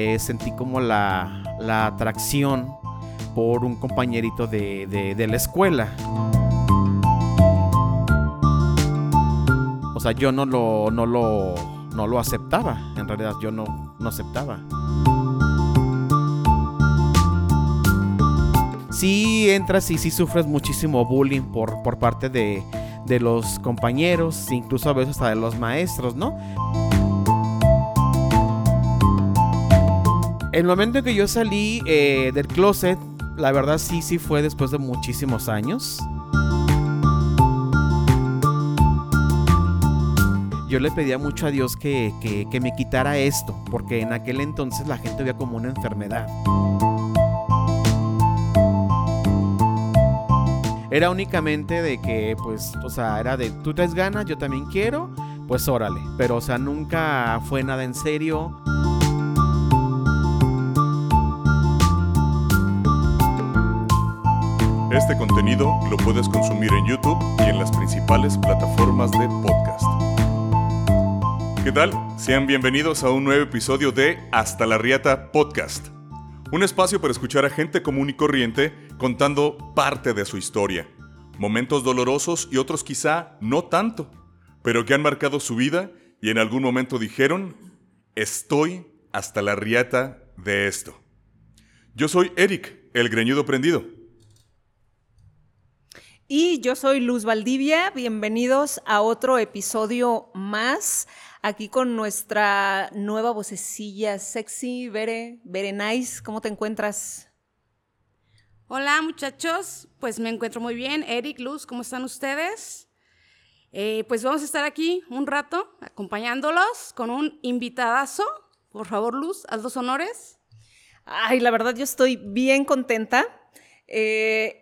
eh, sentí como la, la, atracción por un compañerito de, de, la escuela. O sea, yo no lo, no lo, no lo aceptaba. En realidad yo no, no aceptaba. sí entras y sí sufres muchísimo bullying por, por parte de, de los compañeros, incluso a veces hasta de los maestros, ¿no? El momento en que yo salí eh, del closet, la verdad sí, sí fue después de muchísimos años. Yo le pedía mucho a Dios que, que, me quitara esto, porque en aquel entonces la gente veía como una enfermedad. Era únicamente de que, pues, o sea, era de, tú traes ganas, yo también quiero, pues órale. Pero, o sea, nunca fue nada en serio. Este contenido lo puedes consumir en YouTube y en las principales plataformas de podcast. ¿Qué tal? Sean bienvenidos a un nuevo episodio de Hasta la Riata Podcast. Un espacio para escuchar a gente común y corriente contando parte de su historia. Momentos dolorosos y otros quizá no tanto, pero que han marcado su vida y en algún momento dijeron, estoy hasta la riata de esto. Yo soy Eric, el greñudo prendido. Y yo soy Luz Valdivia, bienvenidos a otro episodio más aquí con nuestra nueva vocecilla sexy, Bere, Bere Nice, ¿cómo te encuentras? Hola muchachos, pues me encuentro muy bien. Eric, Luz, ¿cómo están ustedes? Eh, pues vamos a estar aquí un rato acompañándolos con un invitadazo. Por favor, Luz, haz los honores. Ay, la verdad yo estoy bien contenta. Eh,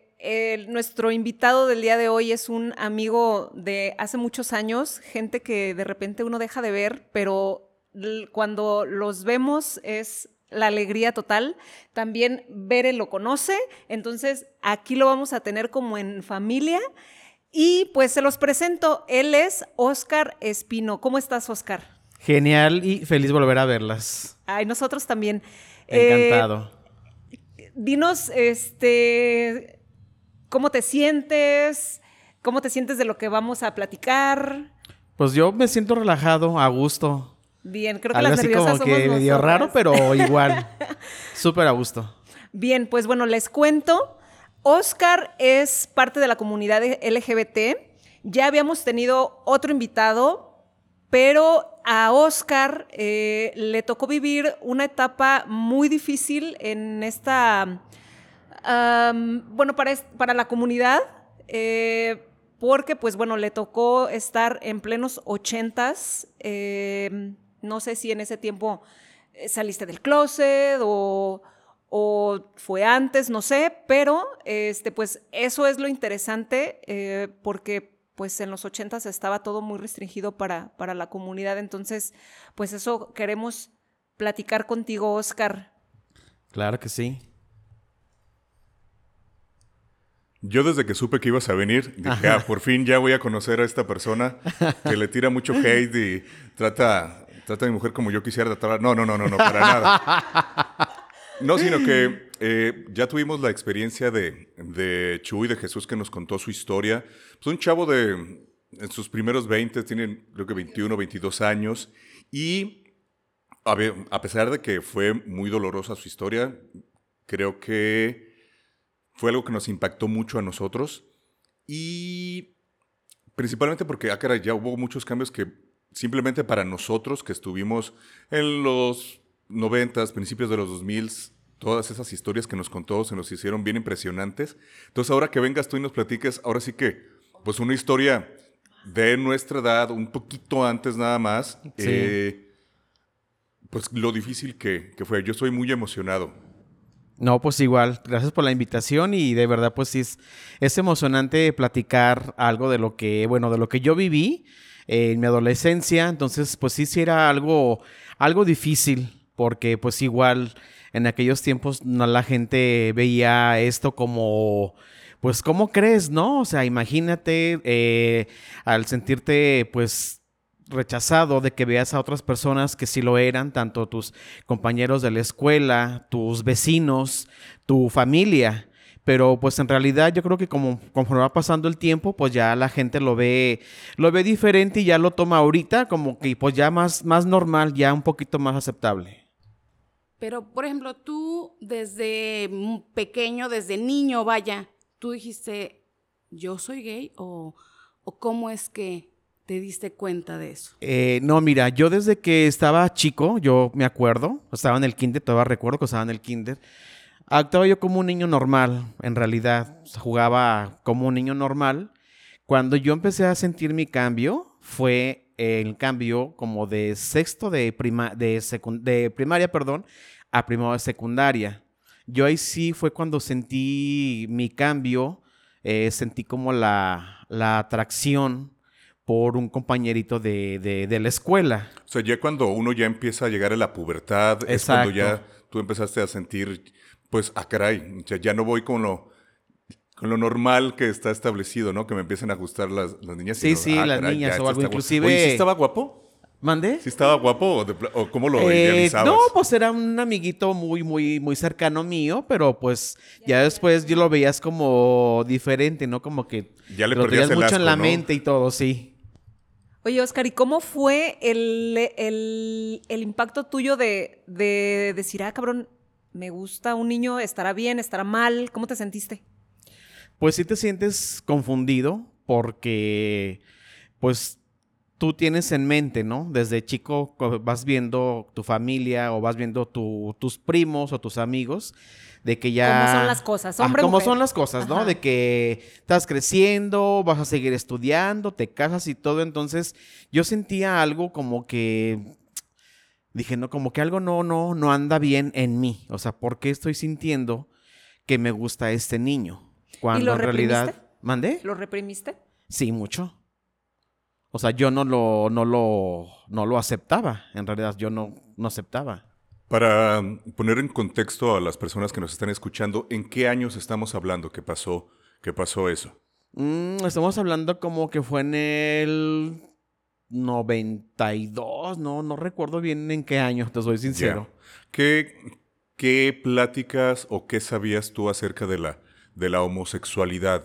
nuestro invitado del día de hoy es un amigo de hace muchos años, gente que de repente uno deja de ver, pero cuando los vemos es la alegría total. También Bere lo conoce, entonces aquí lo vamos a tener como en familia. Y pues se los presento, él es Oscar Espino. ¿Cómo estás, Oscar? Genial y feliz volver a verlas. Ay, nosotros también. Encantado. Eh, dinos, este, ¿Cómo te sientes? ¿Cómo te sientes de lo que vamos a platicar? Pues yo me siento relajado, a gusto. Bien, creo que las así como que medio raro, pero igual. Súper a gusto. Bien, pues bueno, les cuento. Oscar es parte de la comunidad LGBT. Ya habíamos tenido otro invitado, pero a Oscar eh, le tocó vivir una etapa muy difícil en esta bueno, para, para, la comunidad, eh, porque pues bueno, le tocó estar en plenos ochentas. Eh, no sé si en ese tiempo eh, saliste del closet o, fue antes, no sé, pero este, pues eso es lo interesante porque pues en los ochentas estaba todo muy restringido para, para la comunidad. Entonces, pues eso queremos platicar contigo, Oscar. Claro que sí. Yo desde que supe que ibas a venir, dije, ah, por fin ya voy a conocer a esta persona que le tira mucho hate y trata, trata a mi mujer como yo quisiera tratar. No, no, no, no, no, para nada. No, sino que eh, ya tuvimos la experiencia de, de Chuy, de Jesús, que nos contó su historia. Pues un chavo de en sus primeros 20, tiene creo que 21, 22 años, y a, ver, a pesar de que fue muy dolorosa su historia, creo que fue algo que nos impactó mucho a nosotros y principalmente porque ah, ya hubo muchos cambios que simplemente para nosotros que estuvimos en los 90, principios de los 2000, todas esas historias que nos contó se nos hicieron bien impresionantes. Entonces ahora que vengas tú y nos platiques, ahora sí que, pues una historia de nuestra edad, un poquito antes nada más, eh, pues lo difícil que, que fue. Yo estoy muy emocionado. No, pues igual, gracias por la invitación y de verdad pues sí es, es emocionante platicar algo de lo que, bueno, de lo que yo viví en mi adolescencia, entonces pues sí, sí era algo, algo difícil porque pues igual en aquellos tiempos no la gente veía esto como pues ¿cómo crees, no? O sea, imagínate eh, al sentirte pues rechazado de que veas a otras personas que sí lo eran, tanto tus compañeros de la escuela, tus vecinos, tu familia. Pero pues en realidad yo creo que como conforme va pasando el tiempo, pues ya la gente lo ve, lo ve diferente y ya lo toma ahorita como que pues ya más, más normal, ya un poquito más aceptable. Pero, por ejemplo, tú desde pequeño, desde niño, vaya, tú dijiste, ¿yo soy gay? ¿O, o cómo es que te diste cuenta de eso? Eh, no, mira, yo desde que estaba chico, yo me acuerdo, estaba en el kinder, todavía recuerdo que estaba en el kinder, actuaba yo como un niño normal, en realidad, jugaba como un niño normal. Cuando yo empecé a sentir mi cambio, fue el cambio como de sexto de, prima, de, de primaria, perdón, a primero de secundaria. Yo ahí sí fue cuando sentí mi cambio, eh, sentí como la, la atracción por un compañerito de, de, la escuela. O sea, ya cuando uno ya empieza a llegar a la pubertad, es cuando ya tú empezaste a sentir pues, ah, caray, ya no voy con lo, con lo normal que está establecido, ¿no? Que me empiecen a gustar las, las niñas. Sí, sí, ah, las niñas o algo. Inclusive... Oye, ¿sí estaba guapo? ¿Mande? ¿Sí estaba guapo o, cómo lo eh, No, pues era un amiguito muy, muy, muy cercano mío, pero pues ya después yo lo veías como diferente, ¿no? Como que ya le lo perdías mucho en la mente y todo, sí. Oye, Oscar, ¿y cómo fue el, el impacto tuyo de, de decir, ah, cabrón, me gusta un niño, estará bien, estará mal. ¿Cómo te sentiste? Pues sí te sientes confundido porque pues tú tienes en mente, ¿no? Desde chico vas viendo tu familia o vas viendo tus primos o tus amigos de que ya... ¿Cómo son las cosas? Hombre, ¿Cómo son las cosas, no? De que estás creciendo, vas a seguir estudiando, te casas y todo. Entonces yo sentía algo como que dije, no, como que algo no, no, no anda bien en mí. O sea, ¿por qué estoy sintiendo que me gusta este niño? Cuando en realidad. ¿Mandé? ¿Lo reprimiste? Sí, mucho. O sea, yo no lo, no lo, no lo aceptaba. En realidad, yo no, no aceptaba. Para poner en contexto a las personas que nos están escuchando, ¿en qué años estamos hablando que pasó, que pasó eso? Mm, estamos hablando como que fue en el 92, no, no recuerdo bien en qué año, te soy sincero. ¿Qué, ¿Qué pláticas o qué sabías tú acerca de la, de la homosexualidad?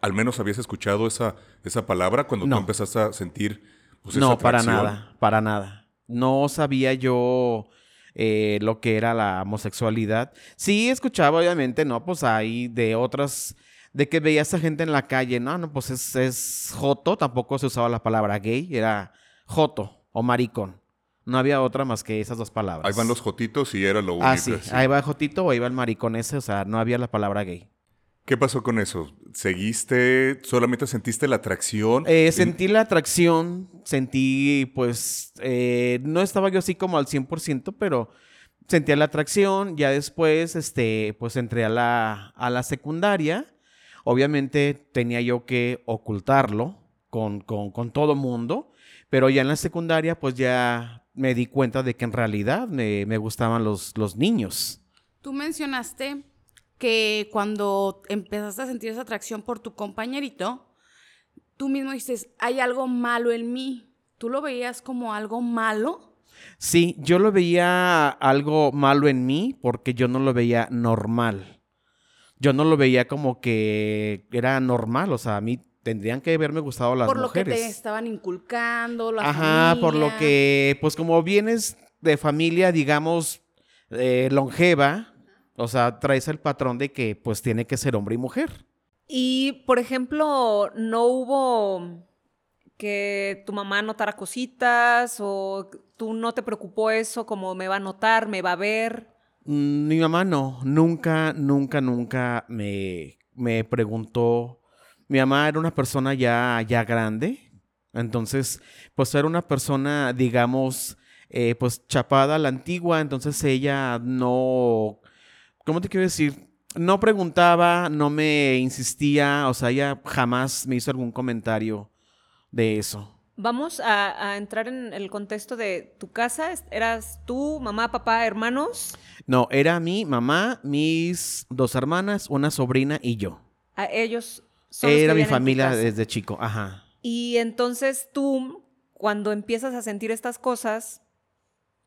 ¿Al menos habías escuchado esa, esa palabra cuando tú empezaste a sentir pues, No, para nada, para nada. No sabía yo eh, lo que era la homosexualidad. Sí escuchaba, obviamente, ¿no? Pues hay de otras de que veía a esa gente en la calle, no, no, pues es, es joto, tampoco se usaba la palabra gay, era joto o maricón. No había otra más que esas dos palabras. Ahí van los jotitos y era lo único. Ah, sí. Ahí va el jotito o ahí va el maricón ese, o sea, no había la palabra gay. ¿Qué pasó con eso? ¿Seguiste, solamente sentiste la atracción? Eh, sentí la atracción, sentí, pues, eh, no estaba yo así como al 100%, pero sentía la atracción. Ya después, este, pues entré a la, a la secundaria Obviamente tenía yo que ocultarlo con, con, todo mundo, pero ya en la secundaria pues ya me di cuenta de que en realidad me, gustaban los, los niños. Tú mencionaste que cuando empezaste a sentir esa atracción por tu compañerito, tú mismo dices, hay algo malo en mí. ¿Tú lo veías como algo malo? Sí, yo lo veía algo malo en mí porque yo no lo veía normal yo no lo veía como que era normal, o sea, a mí tendrían que haberme gustado las mujeres. Por lo que te estaban inculcando, la Ajá, por lo que, pues como vienes de familia, digamos, eh, longeva, o sea, traes el patrón de que pues tiene que ser hombre y mujer. Y, por ejemplo, no hubo que tu mamá notara cositas o tú no te preocupó eso, como me va a notar, me va a ver. Mm, mi mamá no, nunca, nunca, nunca me, me preguntó. Mi mamá era una persona ya, ya grande, entonces, pues era una persona, digamos, eh, pues chapada a la antigua, entonces ella no, ¿cómo te quiero decir? No preguntaba, no me insistía, o sea, ella jamás me hizo algún comentario de eso. Vamos a, entrar en el contexto de tu casa. ¿Eras tú, mamá, papá, hermanos? No, era mi mamá, mis dos hermanas, una sobrina y yo. A ellos son Era mi familia desde chico, ajá. Y entonces tú, cuando empiezas a sentir estas cosas,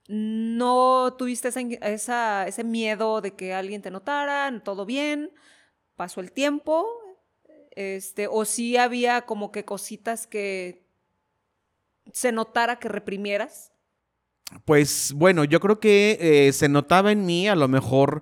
no tuviste esa, ese miedo de que alguien te notara, todo bien, pasó el tiempo, este, o sí había como que cositas que se notara que reprimieras. Pues bueno, yo creo que eh, se notaba en mí a lo mejor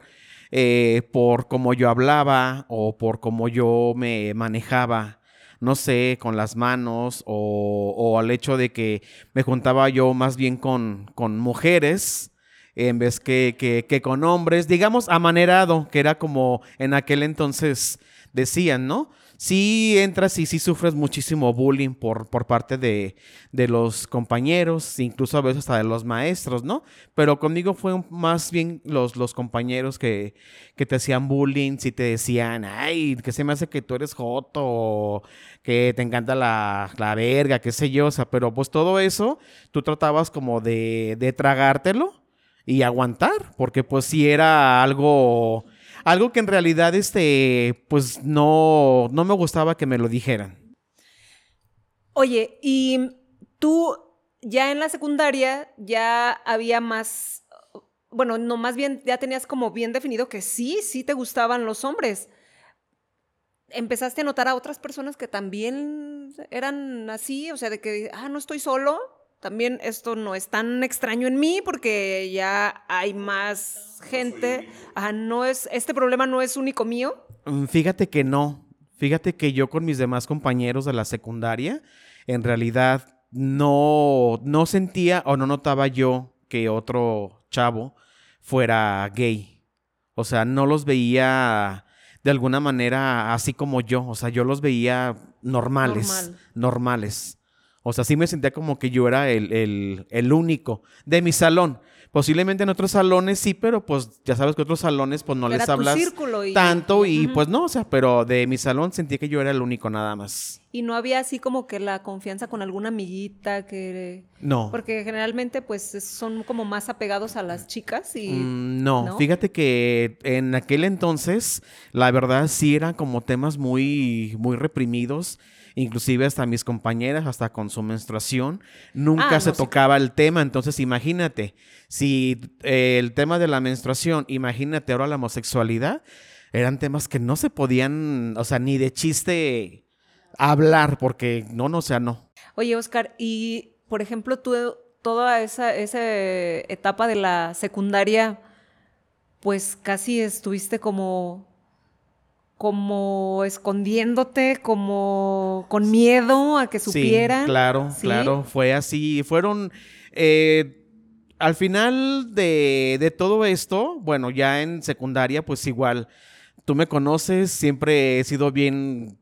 eh, por cómo yo hablaba o por cómo yo me manejaba, no sé, con las manos o, al hecho de que me juntaba yo más bien con, con mujeres en vez que, que, que con hombres, digamos, amanerado, que era como en aquel entonces decían, ¿no? Sí entras y sí sufres muchísimo bullying por, por parte de, los compañeros, incluso a veces hasta de los maestros, ¿no? Pero conmigo fue más bien los, los compañeros que, que te hacían bullying, si te decían, ay, que se me hace que tú eres joto, que te encanta la, la verga, qué sé yo, o sea, pero pues todo eso tú tratabas como de, de tragártelo y aguantar, porque pues sí era algo algo que en realidad, este, pues no, no me gustaba que me lo dijeran. Oye, y tú ya en la secundaria ya había más, bueno, no, más bien ya tenías como bien definido que sí, sí te gustaban los hombres. ¿Empezaste a notar a otras personas que también eran así? O sea, de que, ah, no estoy solo. También esto no es tan extraño en mí porque ya hay más gente. Ah, no es, este problema no es único mío. Mm, fíjate que no. Fíjate que yo con mis demás compañeros de la secundaria, en realidad no, no sentía o no notaba yo que otro chavo fuera gay. O sea, no los veía de alguna manera así como yo. O sea, yo los veía normales. Normales. O sea, sí me sentía como que yo era el, el, único de mi salón. Posiblemente en otros salones sí, pero pues ya sabes que otros salones pues no les hablas tanto y pues no, o sea, pero de mi salón sentía que yo era el único nada más. Y no había así como que la confianza con alguna amiguita que... No. Porque generalmente pues son como más apegados a las chicas y... Mm, no, fíjate que en aquel entonces la verdad sí eran como temas muy, muy reprimidos inclusive hasta mis compañeras, hasta con su menstruación, nunca ah, se tocaba el tema. Entonces, imagínate, si eh, el tema de la menstruación, imagínate ahora la homosexualidad, eran temas que no se podían, o sea, ni de chiste hablar, porque no, no, o sea, no. Oye, Oscar, y por ejemplo, tú toda esa, esa etapa de la secundaria, pues casi estuviste como como escondiéndote, como con miedo a que supieran. Sí, claro, claro, fue así. Fueron, eh, al final de, de todo esto, bueno, ya en secundaria, pues igual, tú me conoces, siempre he sido bien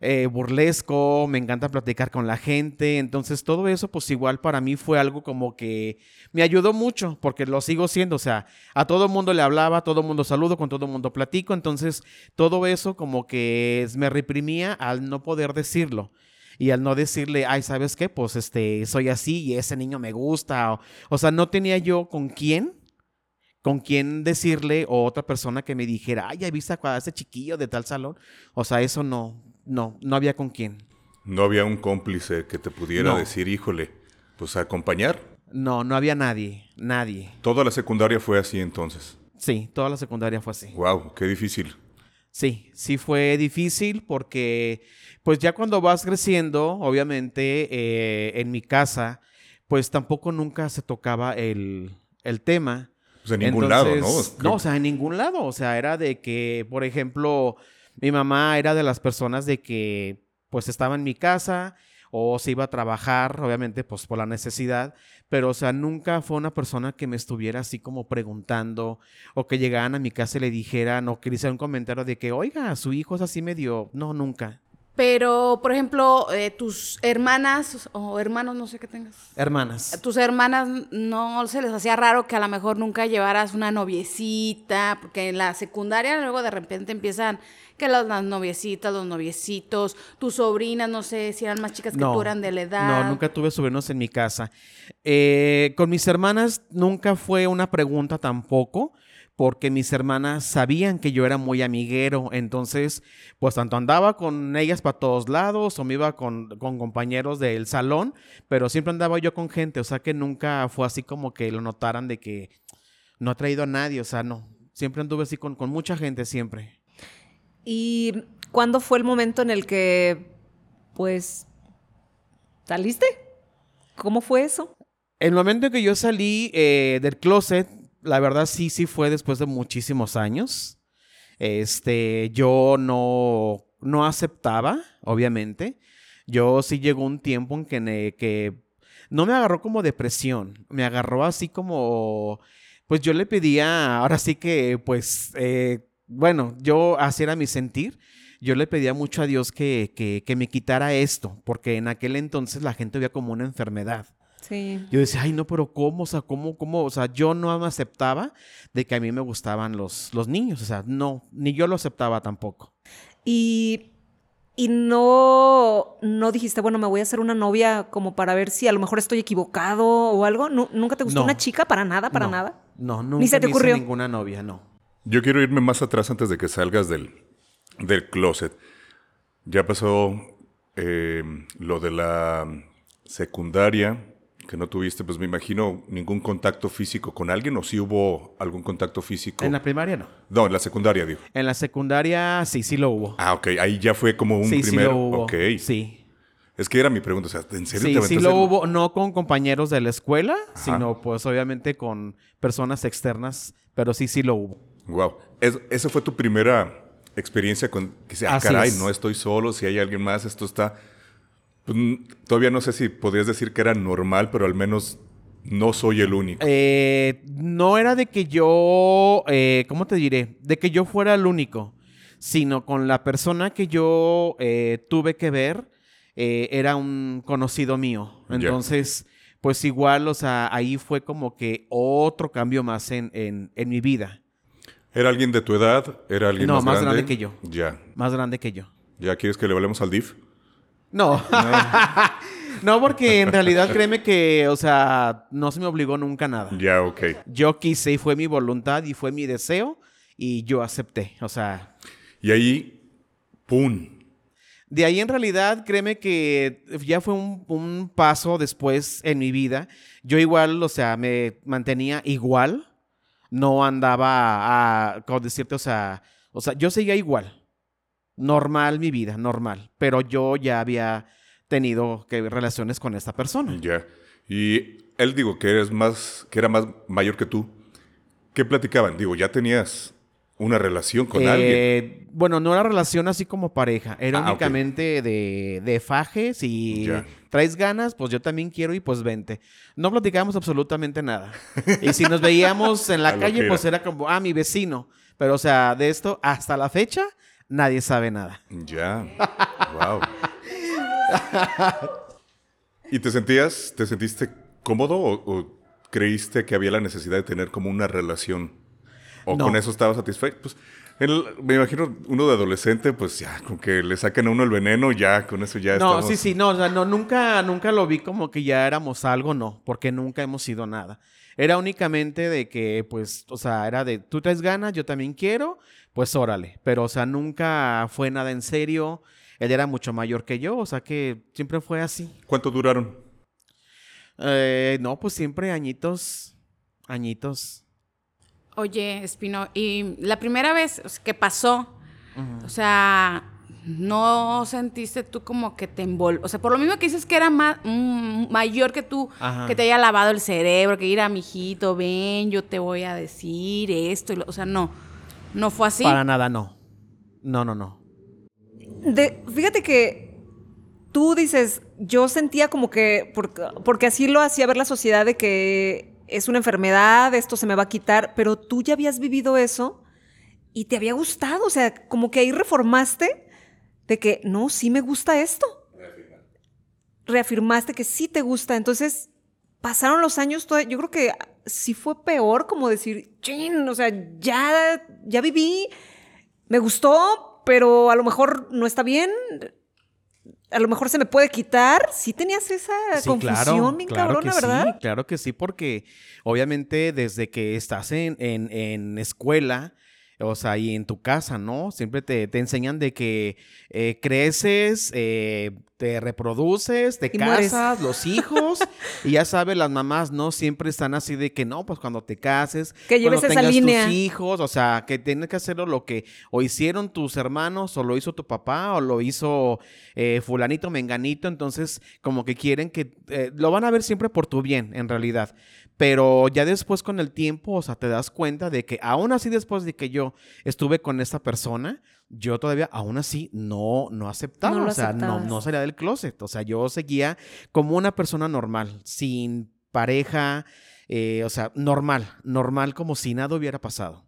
eh, burlesco, me encanta platicar con la gente, entonces todo eso pues igual para mí fue algo como que me ayudó mucho porque lo sigo siendo, o sea, a todo mundo le hablaba, a todo mundo saludo, con todo mundo platico, entonces todo eso como que me reprimía al no poder decirlo y al no decirle, ay, ¿sabes qué? Pues este, soy así y ese niño me gusta. O, o, sea, no tenía yo con quién, con quién decirle o otra persona que me dijera, ay, ¿ya viste a ese chiquillo de tal salón? O sea, eso no, no, no había con quién. No había un cómplice que te pudiera decir, híjole, pues acompañar. No, no había nadie, nadie. Toda la secundaria fue así entonces. Sí, toda la secundaria fue así. Wow, qué difícil. Sí, sí fue difícil porque, pues ya cuando vas creciendo, obviamente, eh, en mi casa, pues tampoco nunca se tocaba el, el tema. Pues en ningún lado, ¿no? No, o sea, en ningún lado. O sea, era de que, por ejemplo, mi mamá era de las personas de que pues estaba en mi casa o se iba a trabajar, obviamente, pues por la necesidad, pero o sea, nunca fue una persona que me estuviera así como preguntando o que llegaran a mi casa y le dijeran o que le hicieran un comentario de que, oiga, su hijo es así medio, no, nunca. Pero, por ejemplo, eh, tus hermanas o hermanos, no sé qué tengas. Hermanas. Tus hermanas no se les hacía raro que a lo mejor nunca llevaras una noviecita, porque en la secundaria luego de repente empiezan que las, noviecitas, los noviecitos, tus sobrinas, no sé si eran más chicas que tú eran de la edad. No, nunca tuve sobrinos en mi casa. Eh, con mis hermanas nunca fue una pregunta tampoco, porque mis hermanas sabían que yo era muy amiguero, entonces pues tanto andaba con ellas para todos lados o me iba con, con, compañeros del salón, pero siempre andaba yo con gente, o sea que nunca fue así como que lo notaran de que no ha traído a nadie, o sea, no, siempre anduve así con, con mucha gente, siempre. ¿Y cuándo fue el momento en el que pues saliste? ¿Cómo fue eso? El momento en que yo salí eh, del closet, la verdad sí, sí fue después de muchísimos años. Este, yo no, no aceptaba, obviamente. Yo sí llegó un tiempo en que, que no me agarró como depresión, me agarró así como, pues yo le pedía, ahora sí que, pues, eh, bueno, yo así era mi sentir. Yo le pedía mucho a Dios que, que, que me quitara esto, porque en aquel entonces la gente veía como una enfermedad. Yo decía, ay, no, pero ¿cómo? O sea, ¿cómo, cómo? O sea, yo no me aceptaba de que a mí me gustaban los, los niños. O sea, no, ni yo lo aceptaba tampoco. Y, y no, no dijiste, bueno, me voy a hacer una novia como para ver si a lo mejor estoy equivocado o algo. ¿Nunca te gustó una chica? ¿Para nada? ¿Para nada? No, nunca Ni se te ocurrió? ninguna novia, no. Yo quiero irme más atrás antes de que salgas del, del closet. Ya pasó eh, lo de la secundaria, que no tuviste, pues me imagino, ningún contacto físico con alguien, o si hubo algún contacto físico. En la primaria no. No, en la secundaria, digo. En la secundaria sí, sí lo hubo. Ah, ok, ahí ya fue como un sí, primer. Sí, lo hubo. Ok. Sí. Es que era mi pregunta, o sea, ¿en serio sí, Sí, lo hubo, no con compañeros de la escuela, sino pues obviamente con personas externas, pero sí, sí lo hubo. Wow. esa fue tu primera experiencia con que sea, ah, caray, no estoy solo, si hay alguien más, esto está pues, todavía no sé si podrías decir que era normal, pero al menos no soy el único. Eh, no era de que yo, eh, ¿cómo te diré? De que yo fuera el único, sino con la persona que yo eh, tuve que ver, era un conocido mío. Entonces, pues igual, o sea, ahí fue como que otro cambio más en, en, mi vida. ¿Era alguien de tu edad? ¿Era alguien no, más, grande? que yo. Ya. Más grande que yo. ¿Ya quieres que le valemos al DIF? No. No. porque en realidad créeme que, o sea, no se me obligó nunca nada. Ya, ok. Yo quise y fue mi voluntad y fue mi deseo y yo acepté, o sea. Y ahí, ¡pum! De ahí en realidad, créeme que ya fue un, paso después en mi vida. Yo igual, o sea, me mantenía igual. No andaba a, decirte, o sea, o sea, yo seguía igual normal mi vida, normal. Pero yo ya había tenido que relaciones con esta persona. Ya. Y él digo que eres más, que era más mayor que tú. ¿Qué platicaban? Digo, ya tenías una relación con alguien. Eh, bueno, no era relación así como pareja, era ah, únicamente de, de, fajes y traes ganas, pues yo también quiero y pues vente. No platicábamos absolutamente nada. y si nos veíamos en la calle, pues era como, ah, mi vecino. Pero o sea, de esto hasta la fecha, nadie sabe nada. Ya. wow. ¿Y te sentías, te sentiste cómodo o, creíste que había la necesidad de tener como una relación? ¿O con eso estabas satisfecho? Pues, me imagino uno de adolescente, pues ya, con que le saquen a uno el veneno, ya, con eso ya No, sí, sí, no, o sea, no, nunca, nunca lo vi como que ya éramos algo, no, porque nunca hemos sido nada. Era únicamente de que, pues, o sea, era de, tú traes ganas, yo también quiero, pues órale. Pero, o sea, nunca fue nada en serio. Él era mucho mayor que yo, o sea que siempre fue así. ¿Cuánto duraron? Eh, no, pues siempre añitos, añitos. Oye, Espino, y la primera vez que pasó, o sea, no sentiste tú como que te envol... O sea, por lo mismo que dices que era más, mayor que tú, que te haya lavado el cerebro, que ir a mi hijito, ven, yo te voy a decir esto. o sea, no. ¿No fue así? Para nada, no. No, no, no. De, fíjate que tú dices, yo sentía como que, porque, porque así lo hacía ver la sociedad de que es una enfermedad, esto se me va a quitar, pero tú ya habías vivido eso y te había gustado, o sea, como que ahí reformaste de que no, sí me gusta esto. Reafirmaste que sí te gusta. Entonces, pasaron los años, yo creo que sí fue peor como decir, chin, o sea, ya, ya viví, me gustó, pero a lo mejor no está bien. A lo mejor se me puede quitar. Sí tenías esa Sí, confusión bien claro cabrona, que ¿verdad? Sí, claro que sí, porque obviamente desde que estás en, en, en escuela, o sea, y en tu casa, ¿no? Siempre te, te enseñan de que eh, creces, eh, te reproduces, te Y mueres. casas, los hijos, y ya sabes, las mamás, ¿no? Siempre están así de que no, pues cuando te cases, Que lleves cuando esa tengas línea. tus hijos, o sea, que tienes que hacerlo lo que o hicieron tus hermanos, o lo hizo tu papá, o lo hizo eh, fulanito, menganito, entonces como que quieren que eh, lo van a ver siempre por tu bien, en realidad. Pero ya después con el tiempo, o sea, te das cuenta de que aún así después de que yo estuve con esta persona, yo todavía aún así no, no aceptaba, No o sea, no, no salía del closet, o sea, yo seguía como una persona normal, sin pareja, eh, o sea, normal, normal como si nada hubiera pasado.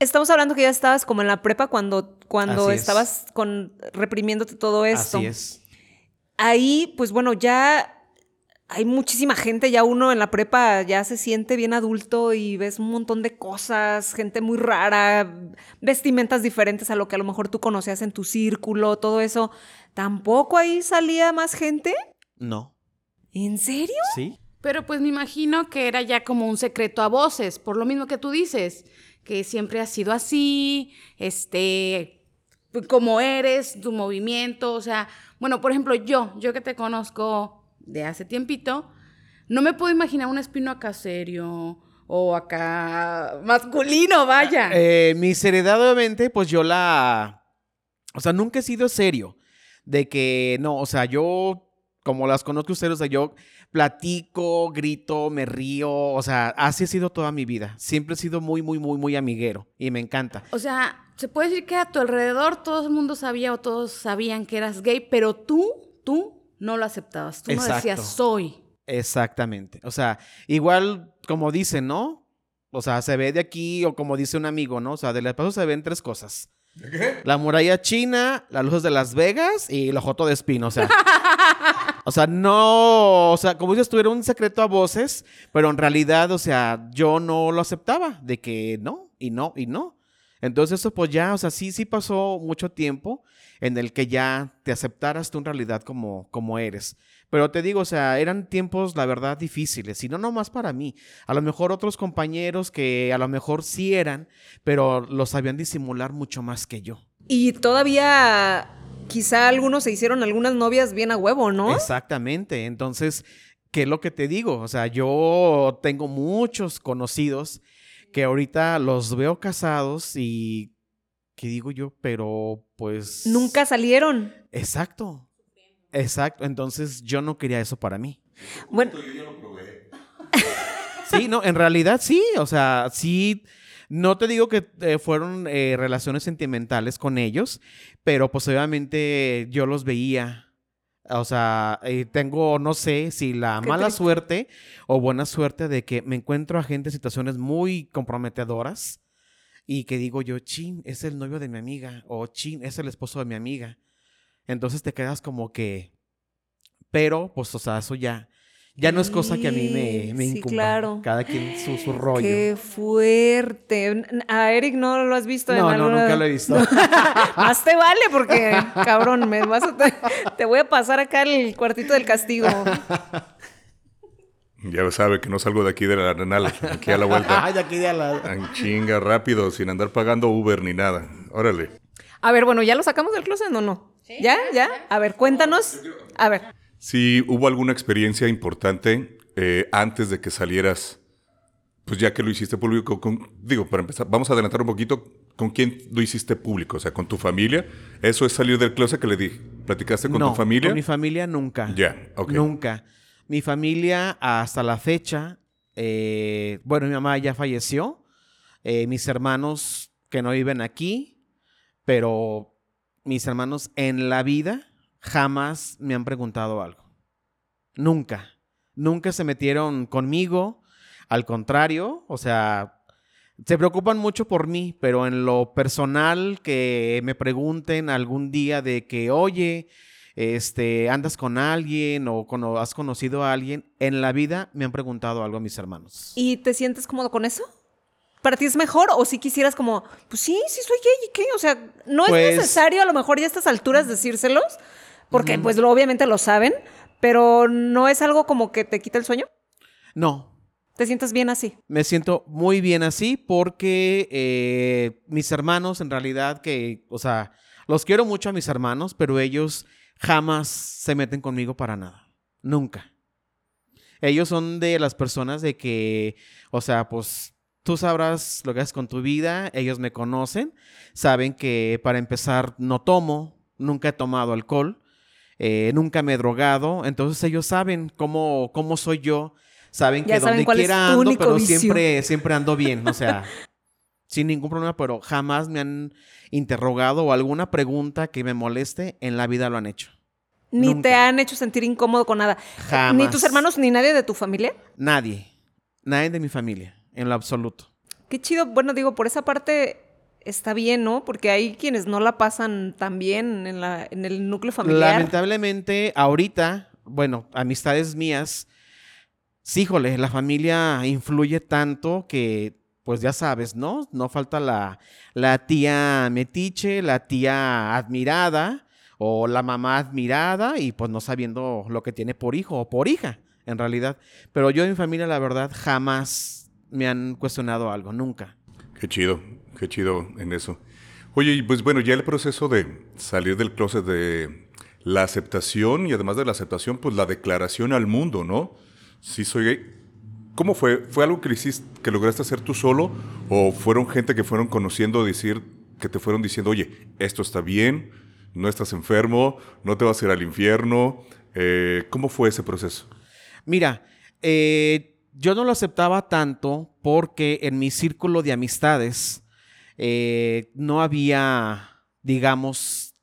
Estamos hablando que ya estabas como en la prepa cuando, cuando Así es. estabas con, reprimiéndote todo esto. Así es. Ahí, pues bueno, ya hay muchísima gente, ya uno en la prepa ya se siente bien adulto y ves un montón de cosas, gente muy rara, vestimentas diferentes a lo que a lo mejor tú conocías en tu círculo, todo eso. ¿Tampoco ahí salía más gente? No. ¿En serio? ¿Sí? Pero pues me imagino que era ya como un secreto a voces, por lo mismo que tú dices, que siempre ha sido así, este, como eres, tu movimiento, o sea, bueno, por ejemplo, yo, yo que te conozco de hace tiempito, no me puedo imaginar un espino acá serio o acá masculino, vaya. Eh, mi seriedad, obviamente, pues yo la. O sea, nunca he sido serio. De que no, o sea, yo, como las conozco ustedes, o sea, yo platico, grito, me río. O sea, así ha sido toda mi vida. Siempre he sido muy, muy, muy, muy amiguero. Y me encanta. O sea, se puede decir que a tu alrededor todo el mundo sabía o todos sabían que eras gay, pero tú, tú no lo aceptabas. Tú no Exacto. decías soy. Exactamente. O sea, igual como dicen, ¿no? O sea, se ve de aquí, o como dice un amigo, ¿no? O sea, de la paso se ven tres cosas. La muralla china, las luces de Las Vegas y el ojoto de espino, o sea. o sea, no, o sea, como dices tú, era un secreto a voces, pero en realidad, o sea, yo no lo aceptaba, de que no, y no, y no. Entonces eso pues ya, o sea, sí, sí pasó mucho tiempo en el que ya te aceptaras tú en realidad como, como eres. Pero te digo, o sea, eran tiempos, la verdad, difíciles. Y no nomás para mí. A lo mejor otros compañeros que a lo mejor sí eran, pero lo sabían disimular mucho más que yo. Y todavía quizá algunos se hicieron algunas novias bien a huevo, ¿no? Exactamente. Entonces, ¿qué es lo que te digo? O sea, yo tengo muchos conocidos que ahorita los veo casados y que digo yo, pero pues... Nunca salieron. Exacto. Exacto. Entonces yo no quería eso para mí. Bueno, Sí, no, en realidad sí, o sea, sí, no te digo que eh, fueron eh, relaciones sentimentales con ellos, pero pues obviamente yo los veía. O sea, eh, tengo, no sé si la mala triste. suerte o buena suerte de que me encuentro a gente en situaciones muy comprometedoras y que digo yo, chin, es el novio de mi amiga o chin, es el esposo de mi amiga. Entonces te quedas como que, pero pues, o sea, eso ya, ya no es cosa que a mí me, me Sí, incumba. claro. Cada quien su, su rollo. qué fuerte. A Eric no lo has visto en No, no, alguna- nunca lo he visto. Más te vale porque, cabrón, me vas a te, te voy a pasar acá el cuartito del castigo. Ya sabe que no salgo de aquí de la arenal, aquí a la vuelta. Ay, aquí de la... En chinga, rápido, sin andar pagando Uber ni nada. Órale. A ver, bueno, ¿ya lo sacamos del closet o no? ¿Ya? ¿Ya? A ver, cuéntanos. A ver. Si hubo alguna experiencia importante eh, antes de que salieras, pues ya que lo hiciste público, con- digo, para empezar, vamos a adelantar un poquito, ¿con quién lo hiciste público? O sea, ¿con tu familia? ¿Eso es salir del closet que le dije? ¿Platicaste con no, tu familia? Con mi familia nunca. Ya, ok. Nunca. Mi familia hasta la fecha, eh, bueno, mi mamá ya falleció, eh, mis hermanos que no viven aquí, pero mis hermanos en la vida jamás me han preguntado algo. Nunca. Nunca se metieron conmigo. Al contrario, o sea, se preocupan mucho por mí, pero en lo personal que me pregunten algún día de que, oye, este, andas con alguien o has conocido a alguien, en la vida me han preguntado algo a mis hermanos. ¿Y te sientes cómodo con eso? ¿Para ti es mejor? ¿O si quisieras como, pues sí, sí soy gay y qué? O sea, no Pues- es necesario a lo mejor ya a estas alturas decírselos, Porque pues lo- obviamente lo saben, pero no es algo como que te quita el sueño. No, ¿Te sientes bien así? me siento muy bien así porque eh, mis hermanos, en realidad, que, o sea, los quiero mucho a mis hermanos, pero ellos jamás se meten conmigo para nada. Nunca. Ellos son de las personas de que, o sea, pues tú sabrás lo que haces con tu vida, ellos me conocen, saben que para empezar no tomo, nunca he tomado alcohol, eh, nunca me he drogado, entonces ellos saben cómo, cómo soy yo, saben Ya que saben donde quiera ando, pero vicio. siempre, siempre ando bien, o sea, sin ningún problema, pero jamás me han interrogado o alguna pregunta que me moleste, en la vida lo han hecho. Ni Nunca. te han hecho sentir incómodo con nada. Jamás. Ni tus hermanos ni nadie de tu familia. Nadie, nadie de mi familia, en lo absoluto. Qué chido. Bueno, digo, por esa parte está bien, ¿no? Porque hay quienes no la pasan tan bien en, la, en el núcleo familiar. Lamentablemente, ahorita, bueno, amistades mías, sí, híjole, la familia influye tanto que, pues ya sabes, ¿no? No falta la, la tía metiche, la tía admirada o la mamá admirada y pues no sabiendo lo que tiene por hijo o por hija, en realidad. Pero yo en mi familia, la verdad, jamás me han cuestionado algo, nunca. Qué chido, qué chido en eso. Oye, pues bueno, ya el proceso de salir del closet de la aceptación y además de la aceptación, pues la declaración al mundo, ¿no? Sí soy gay. ¿Cómo fue? ¿Fue algo que, hiciste, que lograste hacer tú solo? ¿O fueron gente que fueron conociendo, decir, que te fueron diciendo, oye, esto está bien, no estás enfermo, no te vas a ir al infierno? Eh, ¿Cómo fue ese proceso? Mira, eh, yo no lo aceptaba tanto porque en mi círculo de amistades eh, no había, digamos,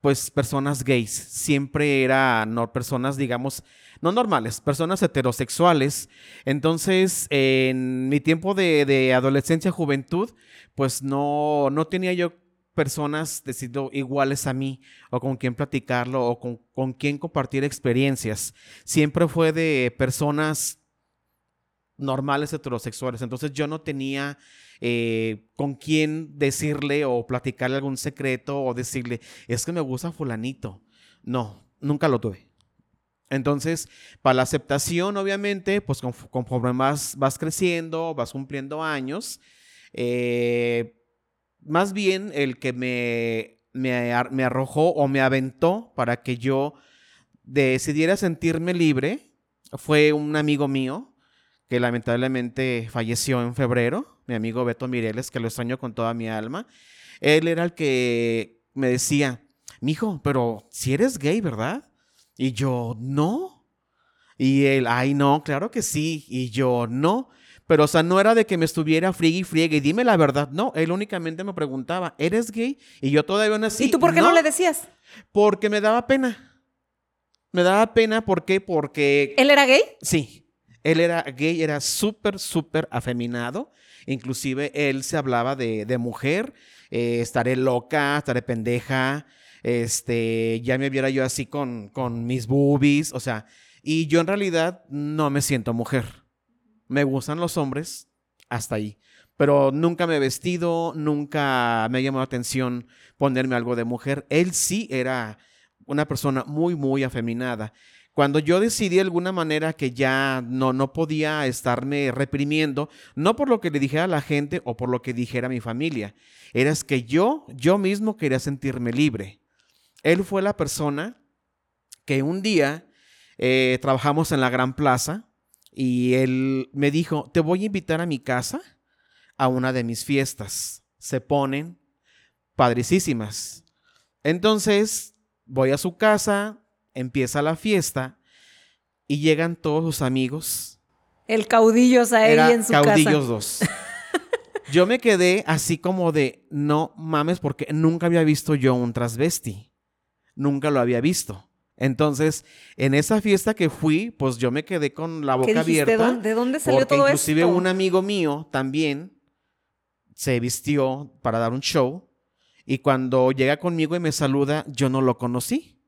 pues personas gays. Siempre eran no, personas, digamos, no normales, personas heterosexuales. Entonces, en mi tiempo de, de adolescencia, juventud, pues no, no tenía yo personas decido iguales a mí o con quien platicarlo o con, con quien compartir experiencias. Siempre fue de personas normales heterosexuales. Entonces yo no tenía eh, con quién decirle o platicarle algún secreto o decirle, es que me gusta fulanito. No, nunca lo tuve. Entonces, para la aceptación, obviamente, pues conf- conforme vas, vas creciendo, vas cumpliendo años, eh, más bien el que me, me arrojó o me aventó para que yo decidiera sentirme libre fue un amigo mío que lamentablemente falleció en febrero, mi amigo Beto Mireles, que lo extraño con toda mi alma. Él era el que me decía, mijo, pero si eres gay, ¿verdad? Y yo, no. Y él, ay, no, claro que sí. Y yo, no. Pero, o sea, no era de que me estuviera friegue y friegue y dime la verdad. No, él únicamente me preguntaba, ¿eres gay? Y yo todavía no así. ¿Y tú por qué no, le decías? Porque me daba pena. Me daba pena, ¿por qué? Porque ¿Él era gay? Sí, él era gay, era súper, súper afeminado. Inclusive él se hablaba de, mujer, eh, estaré loca, estaré pendeja, este, ya me viera yo así con, con mis boobies, o sea, y yo en realidad no me siento mujer. Me gustan los hombres, hasta ahí. Pero nunca me he vestido, nunca me ha llamado la atención ponerme algo de mujer. Él sí era una persona muy, muy afeminada. Cuando yo decidí de alguna manera que ya no, no podía estarme reprimiendo, no por lo que le dijera la gente o por lo que dijera mi familia, era que yo, yo mismo quería sentirme libre. Él fue la persona que un día eh, trabajamos en la Gran Plaza y él me dijo, te voy a invitar a mi casa a una de mis fiestas. Se ponen padricísimas. Entonces, voy a su casa, empieza la fiesta y llegan todos sus amigos. El caudillo Era en su caudillos casa. dos. Yo me quedé así como de, no mames, porque nunca había visto yo un transvesti. Nunca lo había visto. Entonces, en esa fiesta que fui, pues yo me quedé con la boca abierta. ¿Dónde- ¿De dónde salió Porque todo inclusive esto? un amigo mío también se vistió para dar un show y cuando llega conmigo y me saluda, yo no lo conocí.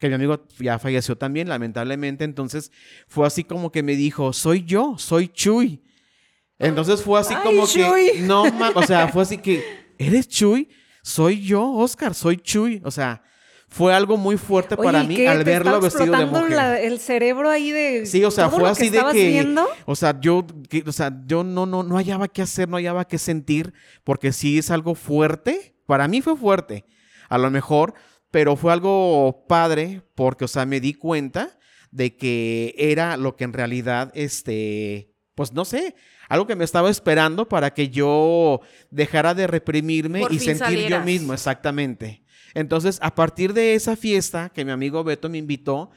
Que mi amigo ya falleció también, lamentablemente. Entonces fue así como que me dijo, soy yo, soy Chuy. Entonces fue así Ay, como Chuy. que, no, o sea, fue así que, ¿eres Chuy? Soy yo, Oscar, soy Chuy. O sea, fue algo muy fuerte Oye, para ¿y mí qué? al ¿Te verlo vestido de mujer. la- el cerebro ahí de Sí, o sea, todo fue lo así que de que, viendo? o sea, yo, que- o sea, yo no, no, no hallaba qué hacer, no hallaba qué sentir, porque sí es algo fuerte. Para mí fue fuerte, a lo mejor, pero fue algo padre, porque, o sea, me di cuenta de que era lo que en realidad, este, pues no sé, algo que me estaba esperando para que yo dejara de reprimirme Por y sentir yo mismo, exactamente. Entonces, a partir de esa fiesta que mi amigo Beto me invitó,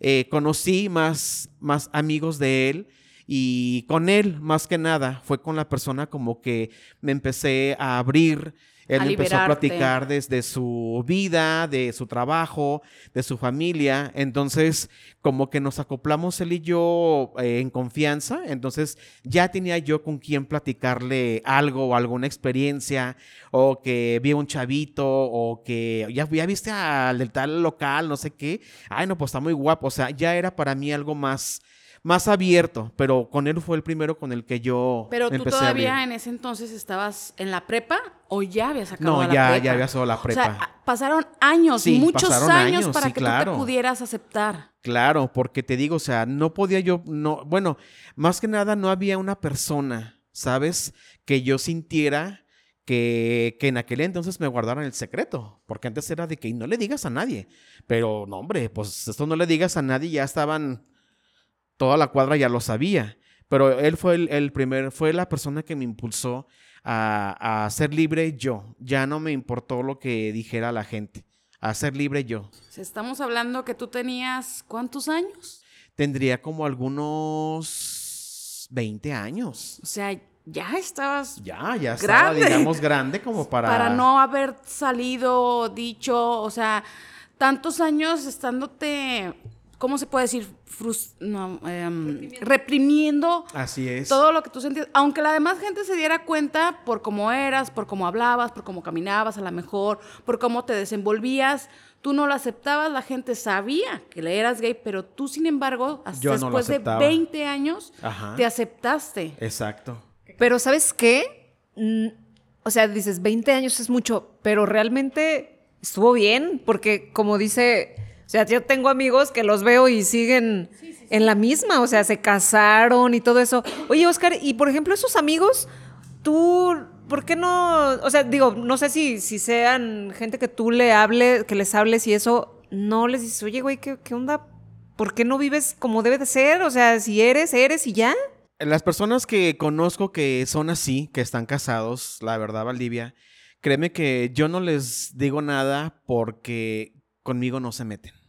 eh, conocí más, más amigos de él y con él, más que nada, fue con la persona como que me empecé a abrir. Él A empezó a platicar desde su vida, de su trabajo, de su familia. Entonces, como que nos acoplamos él y yo eh, en confianza. Entonces, ya tenía yo con quien platicarle algo o alguna experiencia, o que vi a un chavito, o que ya, ya viste al del tal local, no sé qué. Ay, no, pues está muy guapo. O sea, ya era para mí algo más, más abierto, pero con él fue el primero con el que yo Pero tú a todavía en ese entonces estabas en la prepa o ya habías acabado No, la ya, prepa. ya había solo la prepa. O sea, pasaron años, Sí, muchos pasaron años, para sí, que claro. tú te pudieras aceptar. Claro, porque te digo, o sea, no podía yo, no, bueno, más que nada no había una persona, ¿sabes? Que yo sintiera que, que en aquel entonces me guardaran el secreto, porque antes era de que no le digas a nadie, pero no, hombre, pues esto no le digas a nadie, ya estaban, toda la cuadra ya lo sabía, pero él fue el, el primer, fue la persona que me impulsó a, a ser libre yo, ya no me importó lo que dijera la gente, a ser libre yo. Estamos hablando que tú tenías ¿cuántos años? Tendría como algunos 20 años. O sea, ya estabas Ya, ya estaba, Grande. digamos, grande como para... para no haber salido, dicho, o sea, tantos años estándote, ¿cómo se puede decir? No, em, reprimiendo Así es. todo lo que tú sentías, aunque la demás gente se diera cuenta por cómo eras, por cómo hablabas, por cómo caminabas a lo mejor, por cómo te desenvolvías, tú no lo aceptabas, la gente sabía que le eras gay, pero tú sin embargo, hasta Yo no lo después de aceptaba. 20 años, Ajá. te aceptaste. Exacto. Pero ¿sabes qué? Mm, o sea, dices, 20 años es mucho, pero realmente estuvo bien, porque como dice, o sea, yo tengo amigos que los veo y siguen en la misma, o sea, se casaron y todo eso. Oye, Oscar, y por ejemplo, esos amigos, tú, ¿por qué no? O sea, digo, no sé si, si sean gente que tú le hables, que les hables y eso, no les dices, oye, güey, ¿qué, qué onda? ¿Por qué no vives como debe de ser? O sea, si eres, eres y ya. Las personas que conozco que son así, que están casados, la verdad, Valdivia, créeme que yo no les digo nada porque conmigo no se meten.